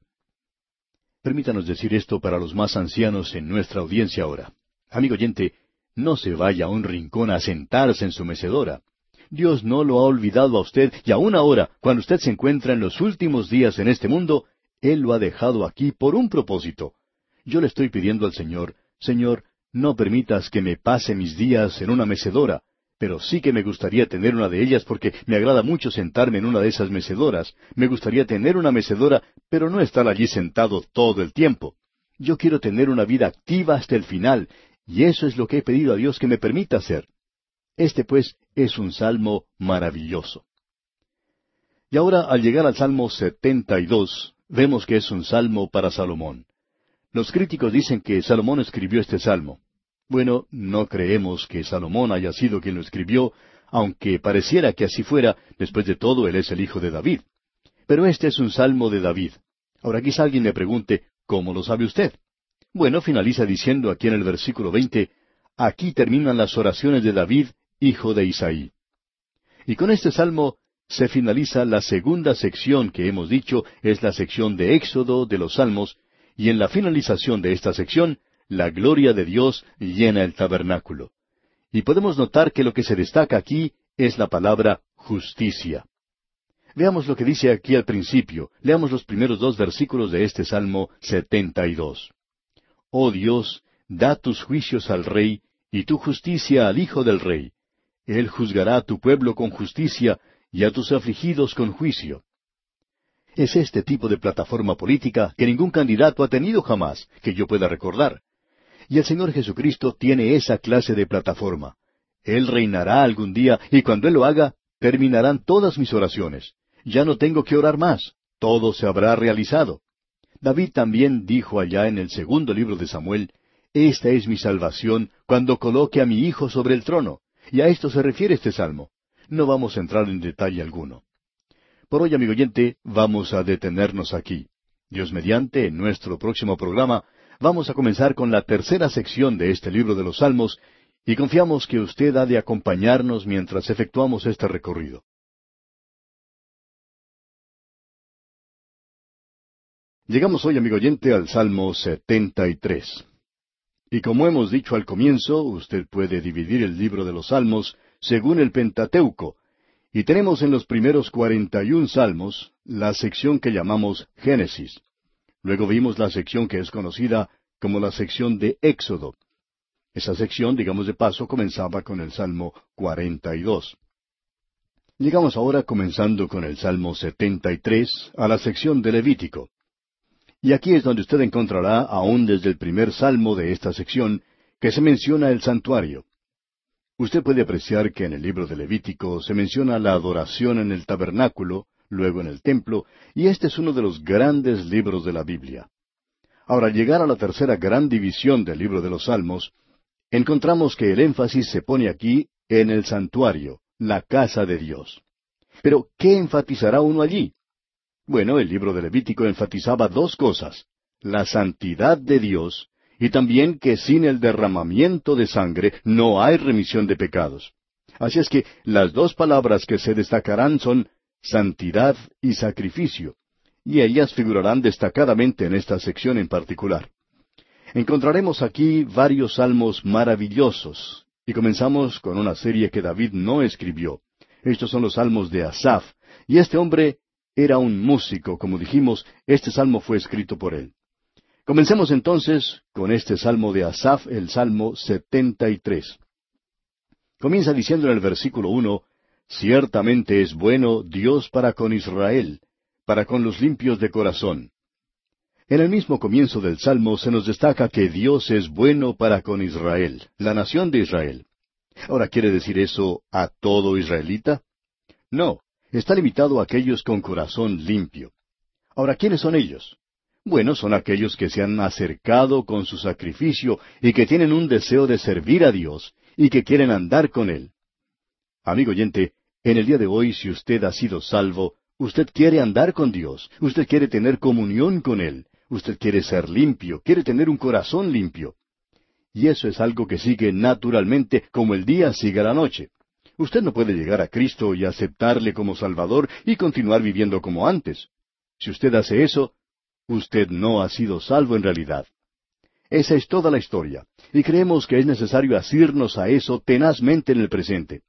Speaker 1: Permítanos decir esto para los más ancianos en nuestra audiencia ahora. Amigo oyente, no se vaya a un rincón a sentarse en su mecedora. Dios no lo ha olvidado a usted y aún ahora, cuando usted se encuentra en los últimos días en este mundo, Él lo ha dejado aquí por un propósito. Yo le estoy pidiendo al Señor, Señor, no permitas que me pase mis días en una mecedora, pero sí que me gustaría tener una de ellas porque me agrada mucho sentarme en una de esas mecedoras. Me gustaría tener una mecedora, pero no estar allí sentado todo el tiempo. Yo quiero tener una vida activa hasta el final, y eso es lo que he pedido a Dios que me permita hacer. Este, pues, es un salmo maravilloso. Y ahora, al llegar al Salmo 72, vemos que es un salmo para Salomón. Los críticos dicen que Salomón escribió este salmo. Bueno, no creemos que Salomón haya sido quien lo escribió, aunque pareciera que así fuera, después de todo él es el hijo de David. Pero este es un salmo de David. Ahora quizá alguien me pregunte, ¿cómo lo sabe usted? Bueno, finaliza diciendo aquí en el versículo veinte, aquí terminan las oraciones de David, hijo de Isaí. Y con este salmo se finaliza la segunda sección que hemos dicho es la sección de Éxodo de los Salmos, y en la finalización de esta sección, la gloria de Dios llena el tabernáculo. Y podemos notar que lo que se destaca aquí es la palabra justicia. Veamos lo que dice aquí al principio. Leamos los primeros dos versículos de este Salmo 72. Oh Dios, da tus juicios al Rey y tu justicia al Hijo del Rey. Él juzgará a tu pueblo con justicia y a tus afligidos con juicio. Es este tipo de plataforma política que ningún candidato ha tenido jamás, que yo pueda recordar. Y el Señor Jesucristo tiene esa clase de plataforma. Él reinará algún día y cuando Él lo haga, terminarán todas mis oraciones. Ya no tengo que orar más. Todo se habrá realizado. David también dijo allá en el segundo libro de Samuel, Esta es mi salvación cuando coloque a mi hijo sobre el trono. Y a esto se refiere este salmo. No vamos a entrar en detalle alguno. Por hoy, amigo oyente, vamos a detenernos aquí. Dios mediante, en nuestro próximo programa, vamos a comenzar con la tercera sección de este libro de los Salmos, y confiamos que usted ha de acompañarnos mientras efectuamos este recorrido. Llegamos hoy, amigo oyente, al Salmo 73. Y como hemos dicho al comienzo, usted puede dividir el libro de los Salmos según el Pentateuco. Y tenemos en los primeros cuarenta y un salmos la sección que llamamos Génesis. Luego vimos la sección que es conocida como la sección de Éxodo. Esa sección, digamos de paso, comenzaba con el Salmo 42. Llegamos ahora, comenzando con el Salmo 73, a la sección de Levítico. Y aquí es donde usted encontrará, aún desde el primer salmo de esta sección, que se menciona el santuario. Usted puede apreciar que en el libro de Levítico se menciona la adoración en el tabernáculo, luego en el templo, y este es uno de los grandes libros de la Biblia. Ahora, al llegar a la tercera gran división del libro de los Salmos, encontramos que el énfasis se pone aquí en el santuario, la casa de Dios. Pero, ¿qué enfatizará uno allí? Bueno, el libro de Levítico enfatizaba dos cosas, la santidad de Dios y también que sin el derramamiento de sangre no hay remisión de pecados. Así es que las dos palabras que se destacarán son santidad y sacrificio, y ellas figurarán destacadamente en esta sección en particular. Encontraremos aquí varios salmos maravillosos, y comenzamos con una serie que David no escribió. Estos son los salmos de Asaf, y este hombre era un músico, como dijimos, este salmo fue escrito por él. Comencemos entonces con este salmo de Asaf, el salmo 73. Comienza diciendo en el versículo uno, Ciertamente es bueno Dios para con Israel, para con los limpios de corazón. En el mismo comienzo del salmo se nos destaca que Dios es bueno para con Israel, la nación de Israel. Ahora, ¿quiere decir eso a todo israelita? No, está limitado a aquellos con corazón limpio. Ahora, ¿quiénes son ellos? Bueno, son aquellos que se han acercado con su sacrificio y que tienen un deseo de servir a Dios y que quieren andar con Él. Amigo oyente, en el día de hoy, si usted ha sido salvo, usted quiere andar con Dios, usted quiere tener comunión con Él, usted quiere ser limpio, quiere tener un corazón limpio. Y eso es algo que sigue naturalmente como el día sigue la noche. Usted no puede llegar a Cristo y aceptarle como Salvador y continuar viviendo como antes. Si usted hace eso, usted no ha sido salvo en realidad. Esa es toda la historia, y creemos que es necesario asirnos a eso tenazmente en el presente.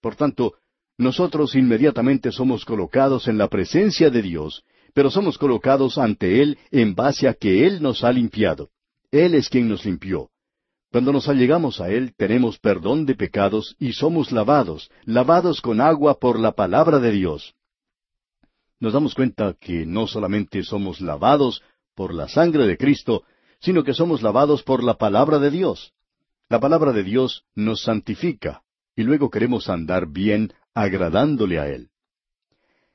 Speaker 1: Por tanto, nosotros inmediatamente somos colocados en la presencia de Dios, pero somos colocados ante Él en base a que Él nos ha limpiado. Él es quien nos limpió. Cuando nos allegamos a Él tenemos perdón de pecados y somos lavados, lavados con agua por la palabra de Dios nos damos cuenta que no solamente somos lavados por la sangre de Cristo, sino que somos lavados por la palabra de Dios. La palabra de Dios nos santifica, y luego queremos andar bien agradándole a Él.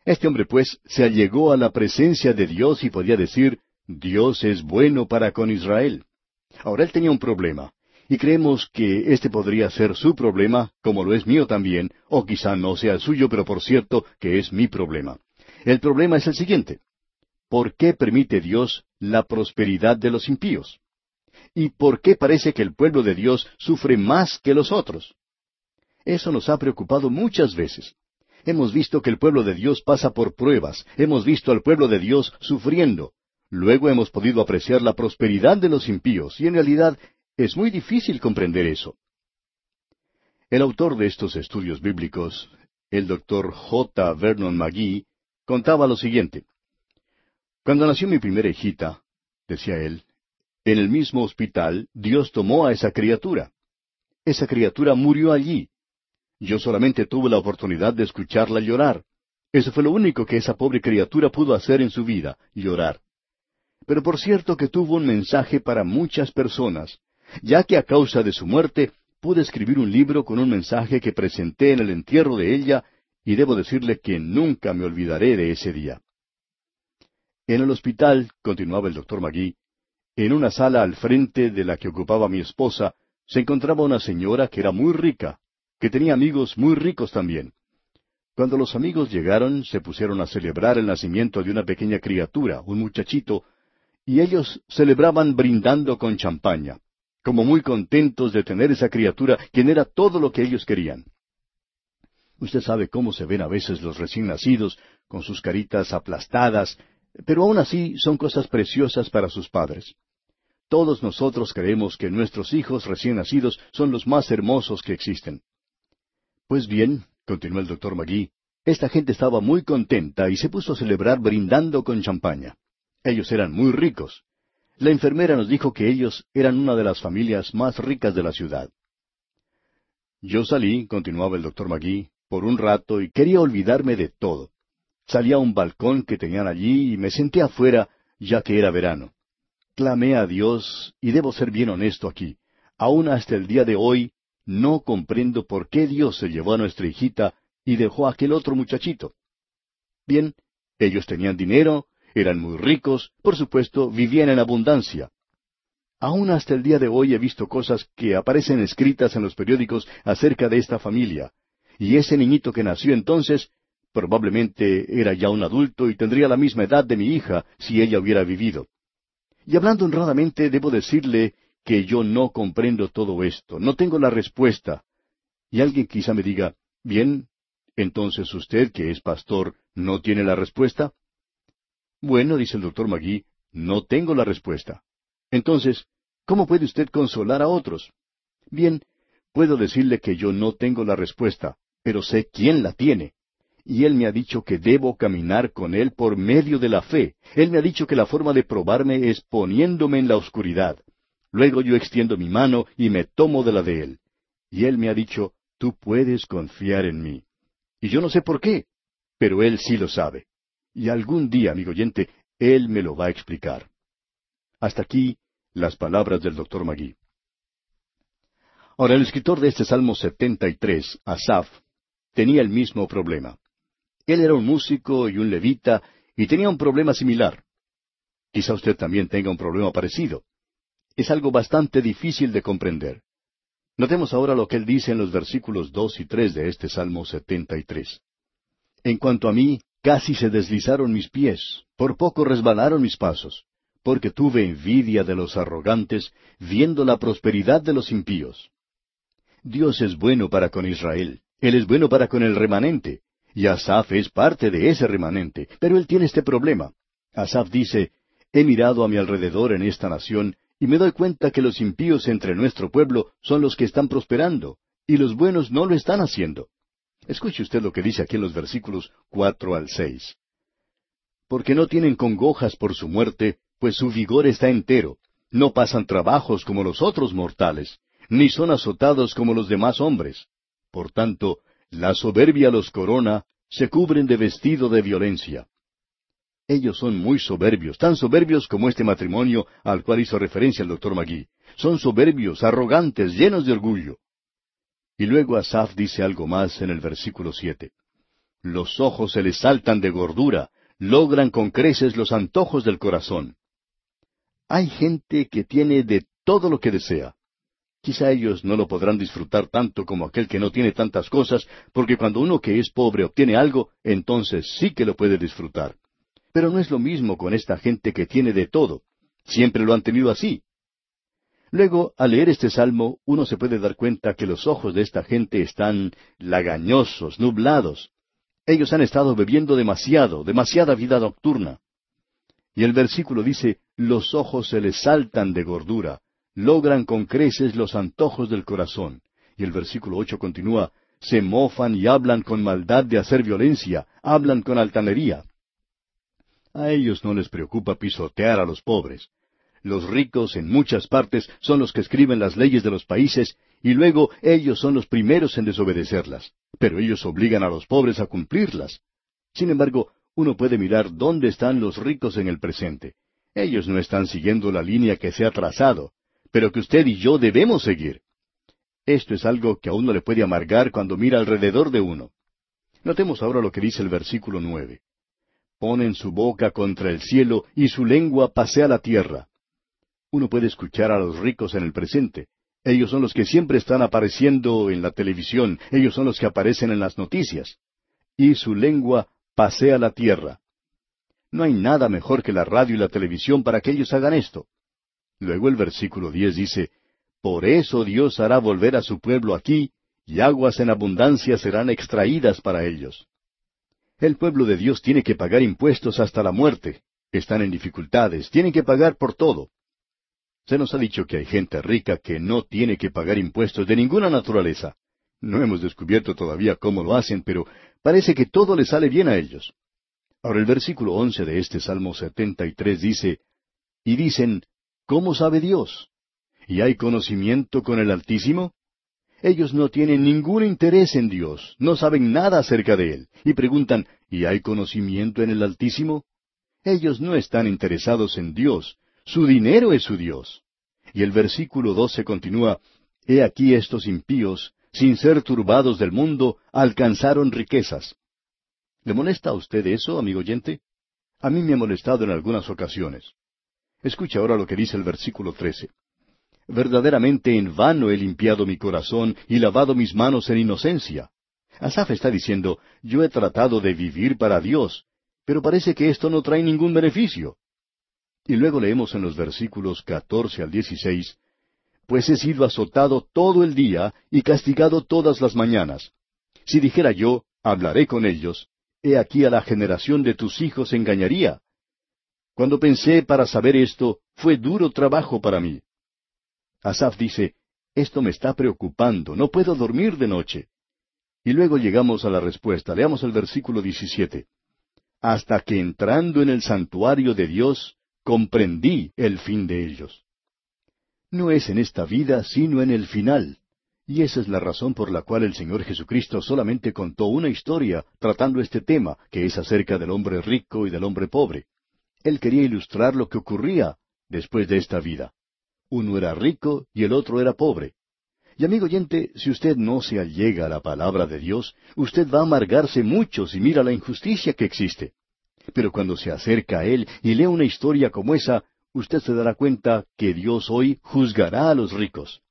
Speaker 1: Este hombre, pues, se allegó a la presencia de Dios y podía decir, Dios es bueno para con Israel. Ahora él tenía un problema, y creemos que este podría ser su problema, como lo es mío también, o quizá no sea el suyo, pero por cierto que es mi problema. El problema es el siguiente. ¿Por qué permite Dios la prosperidad de los impíos? ¿Y por qué parece que el pueblo de Dios sufre más que los otros? Eso nos ha preocupado muchas veces. Hemos visto que el pueblo de Dios pasa por pruebas, hemos visto al pueblo de Dios sufriendo. Luego hemos podido apreciar la prosperidad de los impíos, y en realidad es muy difícil comprender eso. El autor de estos estudios bíblicos, el doctor J. Vernon McGee, contaba lo siguiente. Cuando nació mi primera hijita, decía él, en el mismo hospital Dios tomó a esa criatura. Esa criatura murió allí. Yo solamente tuve la oportunidad de escucharla llorar. Eso fue lo único que esa pobre criatura pudo hacer en su vida, llorar. Pero por cierto que tuvo un mensaje para muchas personas, ya que a causa de su muerte pude escribir un libro con un mensaje que presenté en el entierro de ella, y debo decirle que nunca me olvidaré de ese día. En el hospital, continuaba el doctor Magui, en una sala al frente de la que ocupaba mi esposa, se encontraba una señora que era muy rica, que tenía amigos muy ricos también. Cuando los amigos llegaron, se pusieron a celebrar el nacimiento de una pequeña criatura, un muchachito, y ellos celebraban brindando con champaña como muy contentos de tener esa criatura, quien era todo lo que ellos querían. Usted sabe cómo se ven a veces los recién nacidos, con sus caritas aplastadas, pero aún así son cosas preciosas para sus padres. Todos nosotros creemos que nuestros hijos recién nacidos son los más hermosos que existen. Pues bien, continuó el doctor Magui, esta gente estaba muy contenta y se puso a celebrar brindando con champaña. Ellos eran muy ricos. La enfermera nos dijo que ellos eran una de las familias más ricas de la ciudad. Yo salí, continuaba el doctor Magui, por un rato y quería olvidarme de todo. Salí a un balcón que tenían allí y me senté afuera, ya que era verano. Clamé a Dios, y debo ser bien honesto aquí, aún hasta el día de hoy no comprendo por qué Dios se llevó a nuestra hijita y dejó a aquel otro muchachito. Bien, ellos tenían dinero, eran muy ricos, por supuesto, vivían en abundancia. Aún hasta el día de hoy he visto cosas que aparecen escritas en los periódicos acerca de esta familia, y ese niñito que nació entonces probablemente era ya un adulto y tendría la misma edad de mi hija si ella hubiera vivido. Y hablando honradamente, debo decirle que yo no comprendo todo esto, no tengo la respuesta. Y alguien quizá me diga, bien, entonces usted, que es pastor, ¿no tiene la respuesta? Bueno, dice el doctor Magui, no tengo la respuesta. Entonces, ¿cómo puede usted consolar a otros? Bien, puedo decirle que yo no tengo la respuesta, pero sé quién la tiene. Y Él me ha dicho que debo caminar con Él por medio de la fe. Él me ha dicho que la forma de probarme es poniéndome en la oscuridad. Luego yo extiendo mi mano y me tomo de la de Él. Y Él me ha dicho, tú puedes confiar en mí. Y yo no sé por qué, pero Él sí lo sabe. Y algún día, amigo oyente, Él me lo va a explicar. Hasta aquí las palabras del doctor Magui. Ahora, el escritor de este Salmo 73, Asaf, tenía el mismo problema. Él era un músico y un levita y tenía un problema similar. Quizá usted también tenga un problema parecido. Es algo bastante difícil de comprender. Notemos ahora lo que él dice en los versículos dos y tres de este Salmo 73. En cuanto a mí, Casi se deslizaron mis pies, por poco resbalaron mis pasos, porque tuve envidia de los arrogantes, viendo la prosperidad de los impíos. Dios es bueno para con Israel, Él es bueno para con el remanente, y Asaf es parte de ese remanente, pero él tiene este problema. Asaf dice, He mirado a mi alrededor en esta nación, y me doy cuenta que los impíos entre nuestro pueblo son los que están prosperando, y los buenos no lo están haciendo. Escuche usted lo que dice aquí en los versículos cuatro al seis. Porque no tienen congojas por su muerte, pues su vigor está entero. No pasan trabajos como los otros mortales, ni son azotados como los demás hombres. Por tanto, la soberbia los corona, se cubren de vestido de violencia. Ellos son muy soberbios, tan soberbios como este matrimonio al cual hizo referencia el doctor Magui. Son soberbios, arrogantes, llenos de orgullo. Y luego Asaf dice algo más en el versículo siete. Los ojos se les saltan de gordura, logran con creces los antojos del corazón. Hay gente que tiene de todo lo que desea. Quizá ellos no lo podrán disfrutar tanto como aquel que no tiene tantas cosas, porque cuando uno que es pobre obtiene algo, entonces sí que lo puede disfrutar. Pero no es lo mismo con esta gente que tiene de todo. Siempre lo han tenido así. Luego, al leer este salmo, uno se puede dar cuenta que los ojos de esta gente están lagañosos, nublados. Ellos han estado bebiendo demasiado, demasiada vida nocturna. Y el versículo dice, los ojos se les saltan de gordura, logran con creces los antojos del corazón. Y el versículo ocho continúa, se mofan y hablan con maldad de hacer violencia, hablan con altanería. A ellos no les preocupa pisotear a los pobres. Los ricos en muchas partes son los que escriben las leyes de los países y luego ellos son los primeros en desobedecerlas. Pero ellos obligan a los pobres a cumplirlas. Sin embargo, uno puede mirar dónde están los ricos en el presente. Ellos no están siguiendo la línea que se ha trazado pero que usted y yo debemos seguir. Esto es algo que a uno le puede amargar cuando mira alrededor de uno. Notemos ahora lo que dice el versículo nueve. Ponen su boca contra el cielo y su lengua pasea la tierra. Uno puede escuchar a los ricos en el presente. Ellos son los que siempre están apareciendo en la televisión, ellos son los que aparecen en las noticias. Y su lengua pasea la tierra. No hay nada mejor que la radio y la televisión para que ellos hagan esto. Luego el versículo diez dice, Por eso Dios hará volver a su pueblo aquí, y aguas en abundancia serán extraídas para ellos. El pueblo de Dios tiene que pagar impuestos hasta la muerte. Están en dificultades, tienen que pagar por todo. Se nos ha dicho que hay gente rica que no tiene que pagar impuestos de ninguna naturaleza. No hemos descubierto todavía cómo lo hacen, pero parece que todo le sale bien a ellos. Ahora el versículo once de este Salmo setenta y tres dice, Y dicen, ¿Cómo sabe Dios? ¿Y hay conocimiento con el Altísimo? Ellos no tienen ningún interés en Dios, no saben nada acerca de Él, y preguntan, ¿y hay conocimiento en el Altísimo? Ellos no están interesados en Dios, su dinero es su Dios. Y el versículo doce continúa, He aquí estos impíos, sin ser turbados del mundo, alcanzaron riquezas. ¿Le molesta a usted eso, amigo oyente? A mí me ha molestado en algunas ocasiones. Escucha ahora lo que dice el versículo trece. Verdaderamente en vano he limpiado mi corazón y lavado mis manos en inocencia. Asaf está diciendo, yo he tratado de vivir para Dios, pero parece que esto no trae ningún beneficio. Y luego leemos en los versículos catorce al dieciséis, Pues he sido azotado todo el día y castigado todas las mañanas. Si dijera yo, hablaré con ellos, he aquí a la generación de tus hijos engañaría. Cuando pensé para saber esto, fue duro trabajo para mí. Asaf dice, esto me está preocupando, no puedo dormir de noche. Y luego llegamos a la respuesta. Leamos el versículo 17. Hasta que entrando en el santuario de Dios, comprendí el fin de ellos. No es en esta vida, sino en el final. Y esa es la razón por la cual el Señor Jesucristo solamente contó una historia tratando este tema, que es acerca del hombre rico y del hombre pobre. Él quería ilustrar lo que ocurría después de esta vida. Uno era rico y el otro era pobre. Y amigo oyente, si usted no se allega a la palabra de Dios, usted va a amargarse mucho si mira la injusticia que existe. Pero cuando se acerca a Él y lee una historia como esa, usted se dará cuenta que Dios hoy juzgará a los ricos.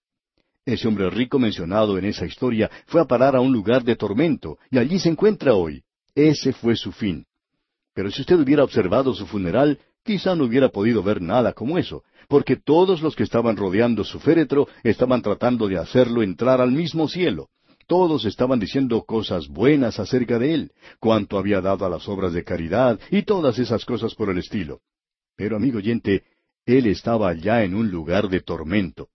Speaker 1: Ese hombre rico mencionado en esa historia fue a parar a un lugar de tormento, y allí se encuentra hoy. Ese fue su fin. Pero si usted hubiera observado su funeral, quizá no hubiera podido ver nada como eso, porque todos los que estaban rodeando su féretro estaban tratando de hacerlo entrar al mismo cielo. Todos estaban diciendo cosas buenas acerca de él, cuánto había dado a las obras de caridad y todas esas cosas por el estilo. Pero, amigo oyente, él estaba allá en un lugar de tormento.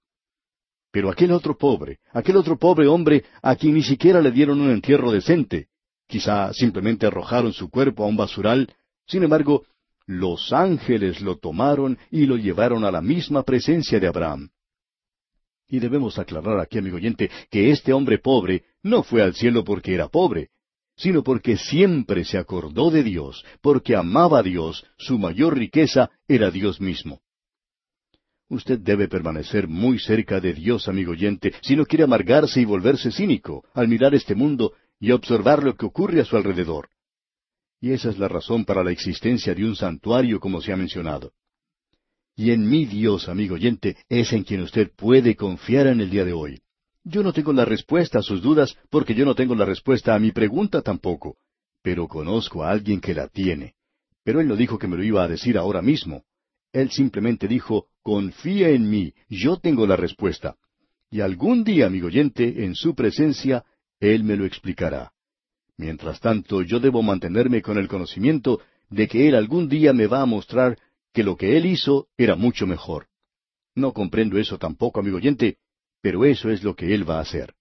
Speaker 1: Pero aquel otro pobre, aquel otro pobre hombre a quien ni siquiera le dieron un entierro decente, Quizá simplemente arrojaron su cuerpo a un basural, sin embargo, los ángeles lo tomaron y lo llevaron a la misma presencia de Abraham. Y debemos aclarar aquí, amigo oyente, que este hombre pobre no fue al cielo porque era pobre, sino porque siempre se acordó de Dios, porque amaba a Dios, su mayor riqueza era Dios mismo. Usted debe permanecer muy cerca de Dios, amigo oyente, si no quiere amargarse y volverse cínico al mirar este mundo y observar lo que ocurre a su alrededor. Y esa es la razón para la existencia de un santuario como se ha mencionado. Y en mi Dios, amigo oyente, es en quien usted puede confiar en el día de hoy. Yo no tengo la respuesta a sus dudas porque yo no tengo la respuesta a mi pregunta tampoco, pero conozco a alguien que la tiene. Pero él no dijo que me lo iba a decir ahora mismo. Él simplemente dijo, confía en mí, yo tengo la respuesta. Y algún día, amigo oyente, en su presencia, él me lo explicará. Mientras tanto, yo debo mantenerme con el conocimiento de que Él algún día me va a mostrar que lo que Él hizo era mucho mejor. No comprendo eso tampoco, amigo oyente, pero eso es lo que Él va a hacer.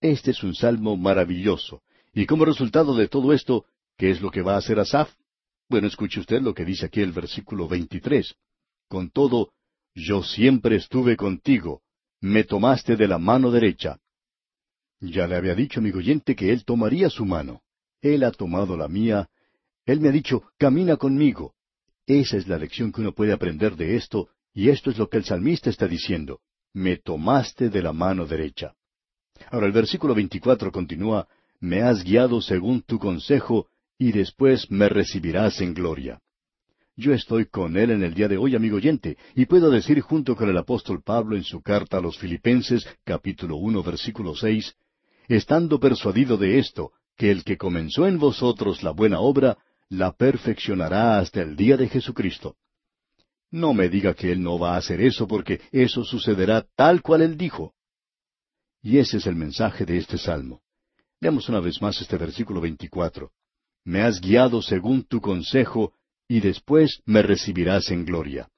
Speaker 1: Este es un salmo maravilloso. Y como resultado de todo esto, ¿qué es lo que va a hacer Asaf? Bueno, escuche usted lo que dice aquí el versículo 23. Con todo, yo siempre estuve contigo, me tomaste de la mano derecha. Ya le había dicho, amigo oyente, que Él tomaría su mano. Él ha tomado la mía. Él me ha dicho, camina conmigo. Esa es la lección que uno puede aprender de esto, y esto es lo que el salmista está diciendo. Me tomaste de la mano derecha. Ahora el versículo 24 continúa, Me has guiado según tu consejo, y después me recibirás en gloria. Yo estoy con él en el día de hoy, amigo oyente, y puedo decir junto con el apóstol Pablo en su carta a los Filipenses, capítulo uno, versículo seis, estando persuadido de esto, que el que comenzó en vosotros la buena obra, la perfeccionará hasta el día de Jesucristo. No me diga que Él no va a hacer eso, porque eso sucederá tal cual Él dijo. Y ese es el mensaje de este salmo. Veamos una vez más este versículo 24. Me has guiado según tu consejo, y después me recibirás en gloria.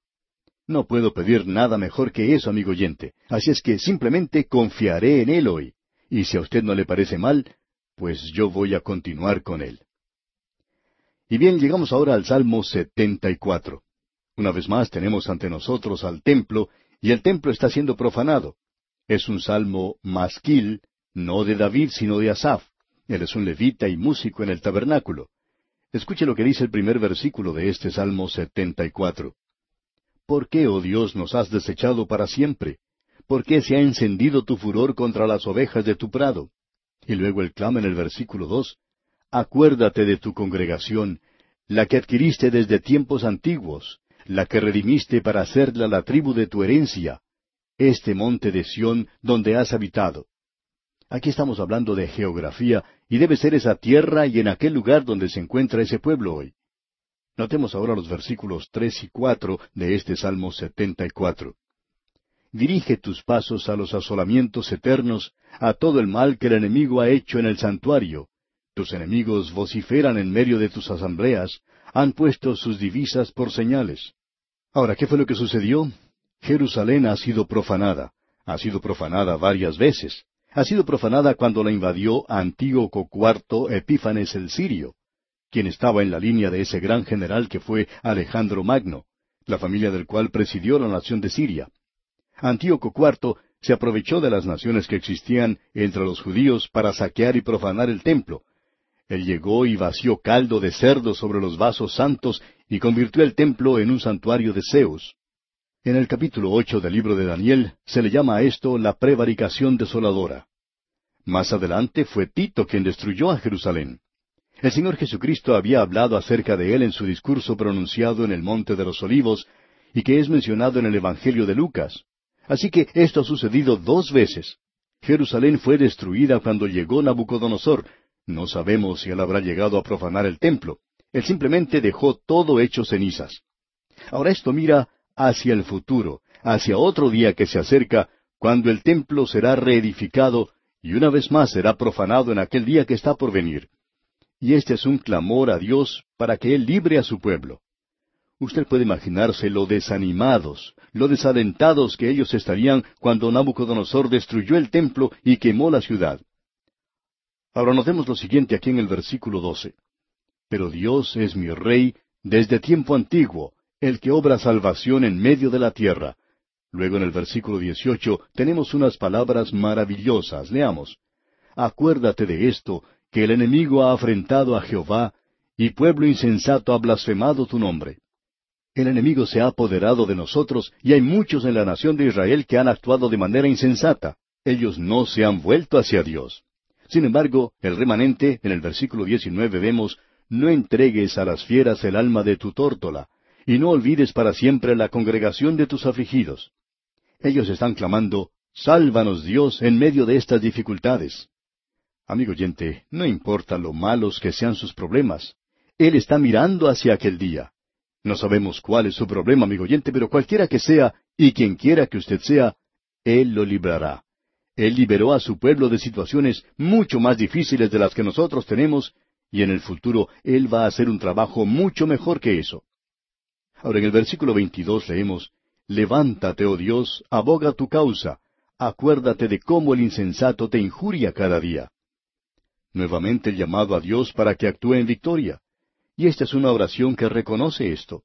Speaker 1: No puedo pedir nada mejor que eso, amigo oyente, así es que simplemente confiaré en Él hoy. Y si a usted no le parece mal, pues yo voy a continuar con él. Y bien, llegamos ahora al Salmo 74. Una vez más tenemos ante nosotros al templo, y el templo está siendo profanado. Es un salmo masquil, no de David, sino de Asaf. Él es un levita y músico en el tabernáculo. Escuche lo que dice el primer versículo de este Salmo 74. ¿Por qué, oh Dios, nos has desechado para siempre? ¿Por qué se ha encendido tu furor contra las ovejas de tu prado? Y luego él clama en el versículo dos, Acuérdate de tu congregación, la que adquiriste desde tiempos antiguos, la que redimiste para hacerla la tribu de tu herencia, este monte de Sión donde has habitado. Aquí estamos hablando de geografía y debe ser esa tierra y en aquel lugar donde se encuentra ese pueblo hoy. Notemos ahora los versículos tres y cuatro de este Salmo setenta y cuatro. Dirige tus pasos a los asolamientos eternos, a todo el mal que el enemigo ha hecho en el santuario. Tus enemigos vociferan en medio de tus asambleas, han puesto sus divisas por señales. Ahora, ¿qué fue lo que sucedió? Jerusalén ha sido profanada. Ha sido profanada varias veces. Ha sido profanada cuando la invadió Antíoco IV Epífanes el Sirio, quien estaba en la línea de ese gran general que fue Alejandro Magno, la familia del cual presidió la nación de Siria. Antíoco IV se aprovechó de las naciones que existían entre los judíos para saquear y profanar el templo. Él llegó y vació caldo de cerdo sobre los vasos santos y convirtió el templo en un santuario de Zeus. En el capítulo ocho del libro de Daniel se le llama a esto la prevaricación desoladora. Más adelante fue Tito quien destruyó a Jerusalén. El Señor Jesucristo había hablado acerca de él en su discurso pronunciado en el Monte de los Olivos y que es mencionado en el Evangelio de Lucas. Así que esto ha sucedido dos veces. Jerusalén fue destruida cuando llegó Nabucodonosor. No sabemos si él habrá llegado a profanar el templo. Él simplemente dejó todo hecho cenizas. Ahora esto mira hacia el futuro, hacia otro día que se acerca, cuando el templo será reedificado y una vez más será profanado en aquel día que está por venir. Y este es un clamor a Dios para que Él libre a su pueblo. Usted puede imaginarse lo desanimados, lo desalentados que ellos estarían cuando Nabucodonosor destruyó el templo y quemó la ciudad. Ahora notemos lo siguiente aquí en el versículo 12. Pero Dios es mi rey desde tiempo antiguo, el que obra salvación en medio de la tierra. Luego en el versículo 18 tenemos unas palabras maravillosas. Leamos. Acuérdate de esto, que el enemigo ha afrentado a Jehová, y pueblo insensato ha blasfemado tu nombre. El enemigo se ha apoderado de nosotros y hay muchos en la nación de Israel que han actuado de manera insensata. Ellos no se han vuelto hacia Dios. Sin embargo, el remanente, en el versículo 19 vemos, no entregues a las fieras el alma de tu tórtola, y no olvides para siempre la congregación de tus afligidos. Ellos están clamando, Sálvanos Dios en medio de estas dificultades. Amigo oyente, no importa lo malos que sean sus problemas, Él está mirando hacia aquel día. No sabemos cuál es su problema, amigo oyente, pero cualquiera que sea, y quien quiera que usted sea, Él lo librará. Él liberó a su pueblo de situaciones mucho más difíciles de las que nosotros tenemos, y en el futuro Él va a hacer un trabajo mucho mejor que eso. Ahora en el versículo 22 leemos, Levántate, oh Dios, aboga tu causa, acuérdate de cómo el insensato te injuria cada día. Nuevamente el llamado a Dios para que actúe en victoria. Y esta es una oración que reconoce esto.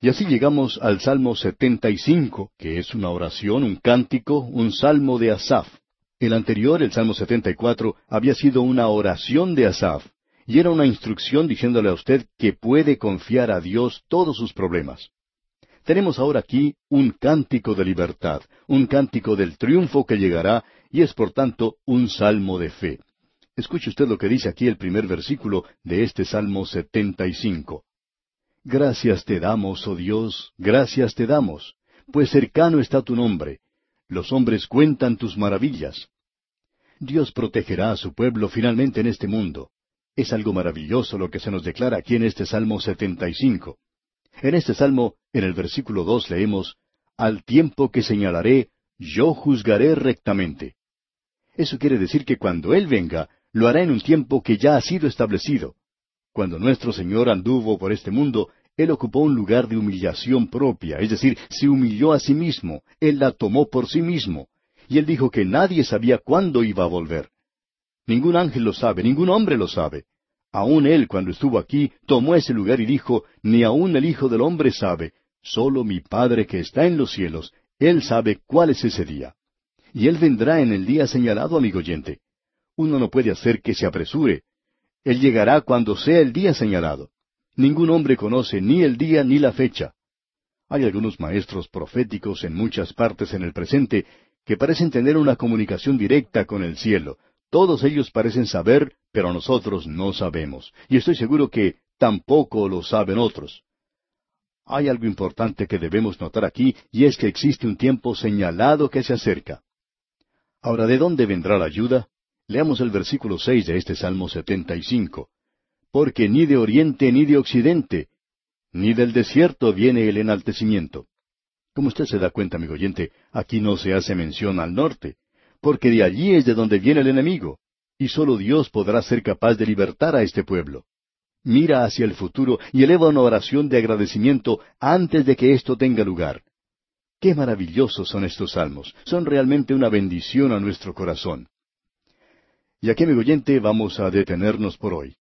Speaker 1: Y así llegamos al Salmo 75, que es una oración, un cántico, un salmo de Asaf. El anterior, el Salmo 74, había sido una oración de Asaf, y era una instrucción diciéndole a usted que puede confiar a Dios todos sus problemas. Tenemos ahora aquí un cántico de libertad, un cántico del triunfo que llegará, y es por tanto un salmo de fe. Escuche usted lo que dice aquí el primer versículo de este Salmo 75. Gracias te damos, oh Dios, gracias te damos, pues cercano está tu nombre. Los hombres cuentan tus maravillas. Dios protegerá a su pueblo finalmente en este mundo. Es algo maravilloso lo que se nos declara aquí en este Salmo 75. En este Salmo, en el versículo dos leemos, Al tiempo que señalaré, yo juzgaré rectamente. Eso quiere decir que cuando Él venga, lo hará en un tiempo que ya ha sido establecido. Cuando nuestro Señor anduvo por este mundo, Él ocupó un lugar de humillación propia, es decir, se humilló a sí mismo, Él la tomó por sí mismo, y Él dijo que nadie sabía cuándo iba a volver. Ningún ángel lo sabe, ningún hombre lo sabe. Aún Él, cuando estuvo aquí, tomó ese lugar y dijo, ni aun el Hijo del Hombre sabe, solo mi Padre que está en los cielos, Él sabe cuál es ese día. Y Él vendrá en el día señalado, amigo oyente. Uno no puede hacer que se apresure. Él llegará cuando sea el día señalado. Ningún hombre conoce ni el día ni la fecha. Hay algunos maestros proféticos en muchas partes en el presente que parecen tener una comunicación directa con el cielo. Todos ellos parecen saber, pero nosotros no sabemos. Y estoy seguro que tampoco lo saben otros. Hay algo importante que debemos notar aquí, y es que existe un tiempo señalado que se acerca. Ahora, ¿de dónde vendrá la ayuda? Leamos el versículo seis de este Salmo setenta y cinco. Porque ni de oriente ni de occidente, ni del desierto viene el enaltecimiento. Como usted se da cuenta, amigo oyente, aquí no se hace mención al norte, porque de allí es de donde viene el enemigo, y sólo Dios podrá ser capaz de libertar a este pueblo. Mira hacia el futuro y eleva una oración de agradecimiento antes de que esto tenga lugar. Qué maravillosos son estos salmos, son realmente una bendición a nuestro corazón. Y aquí, amigo oyente, vamos a detenernos por hoy.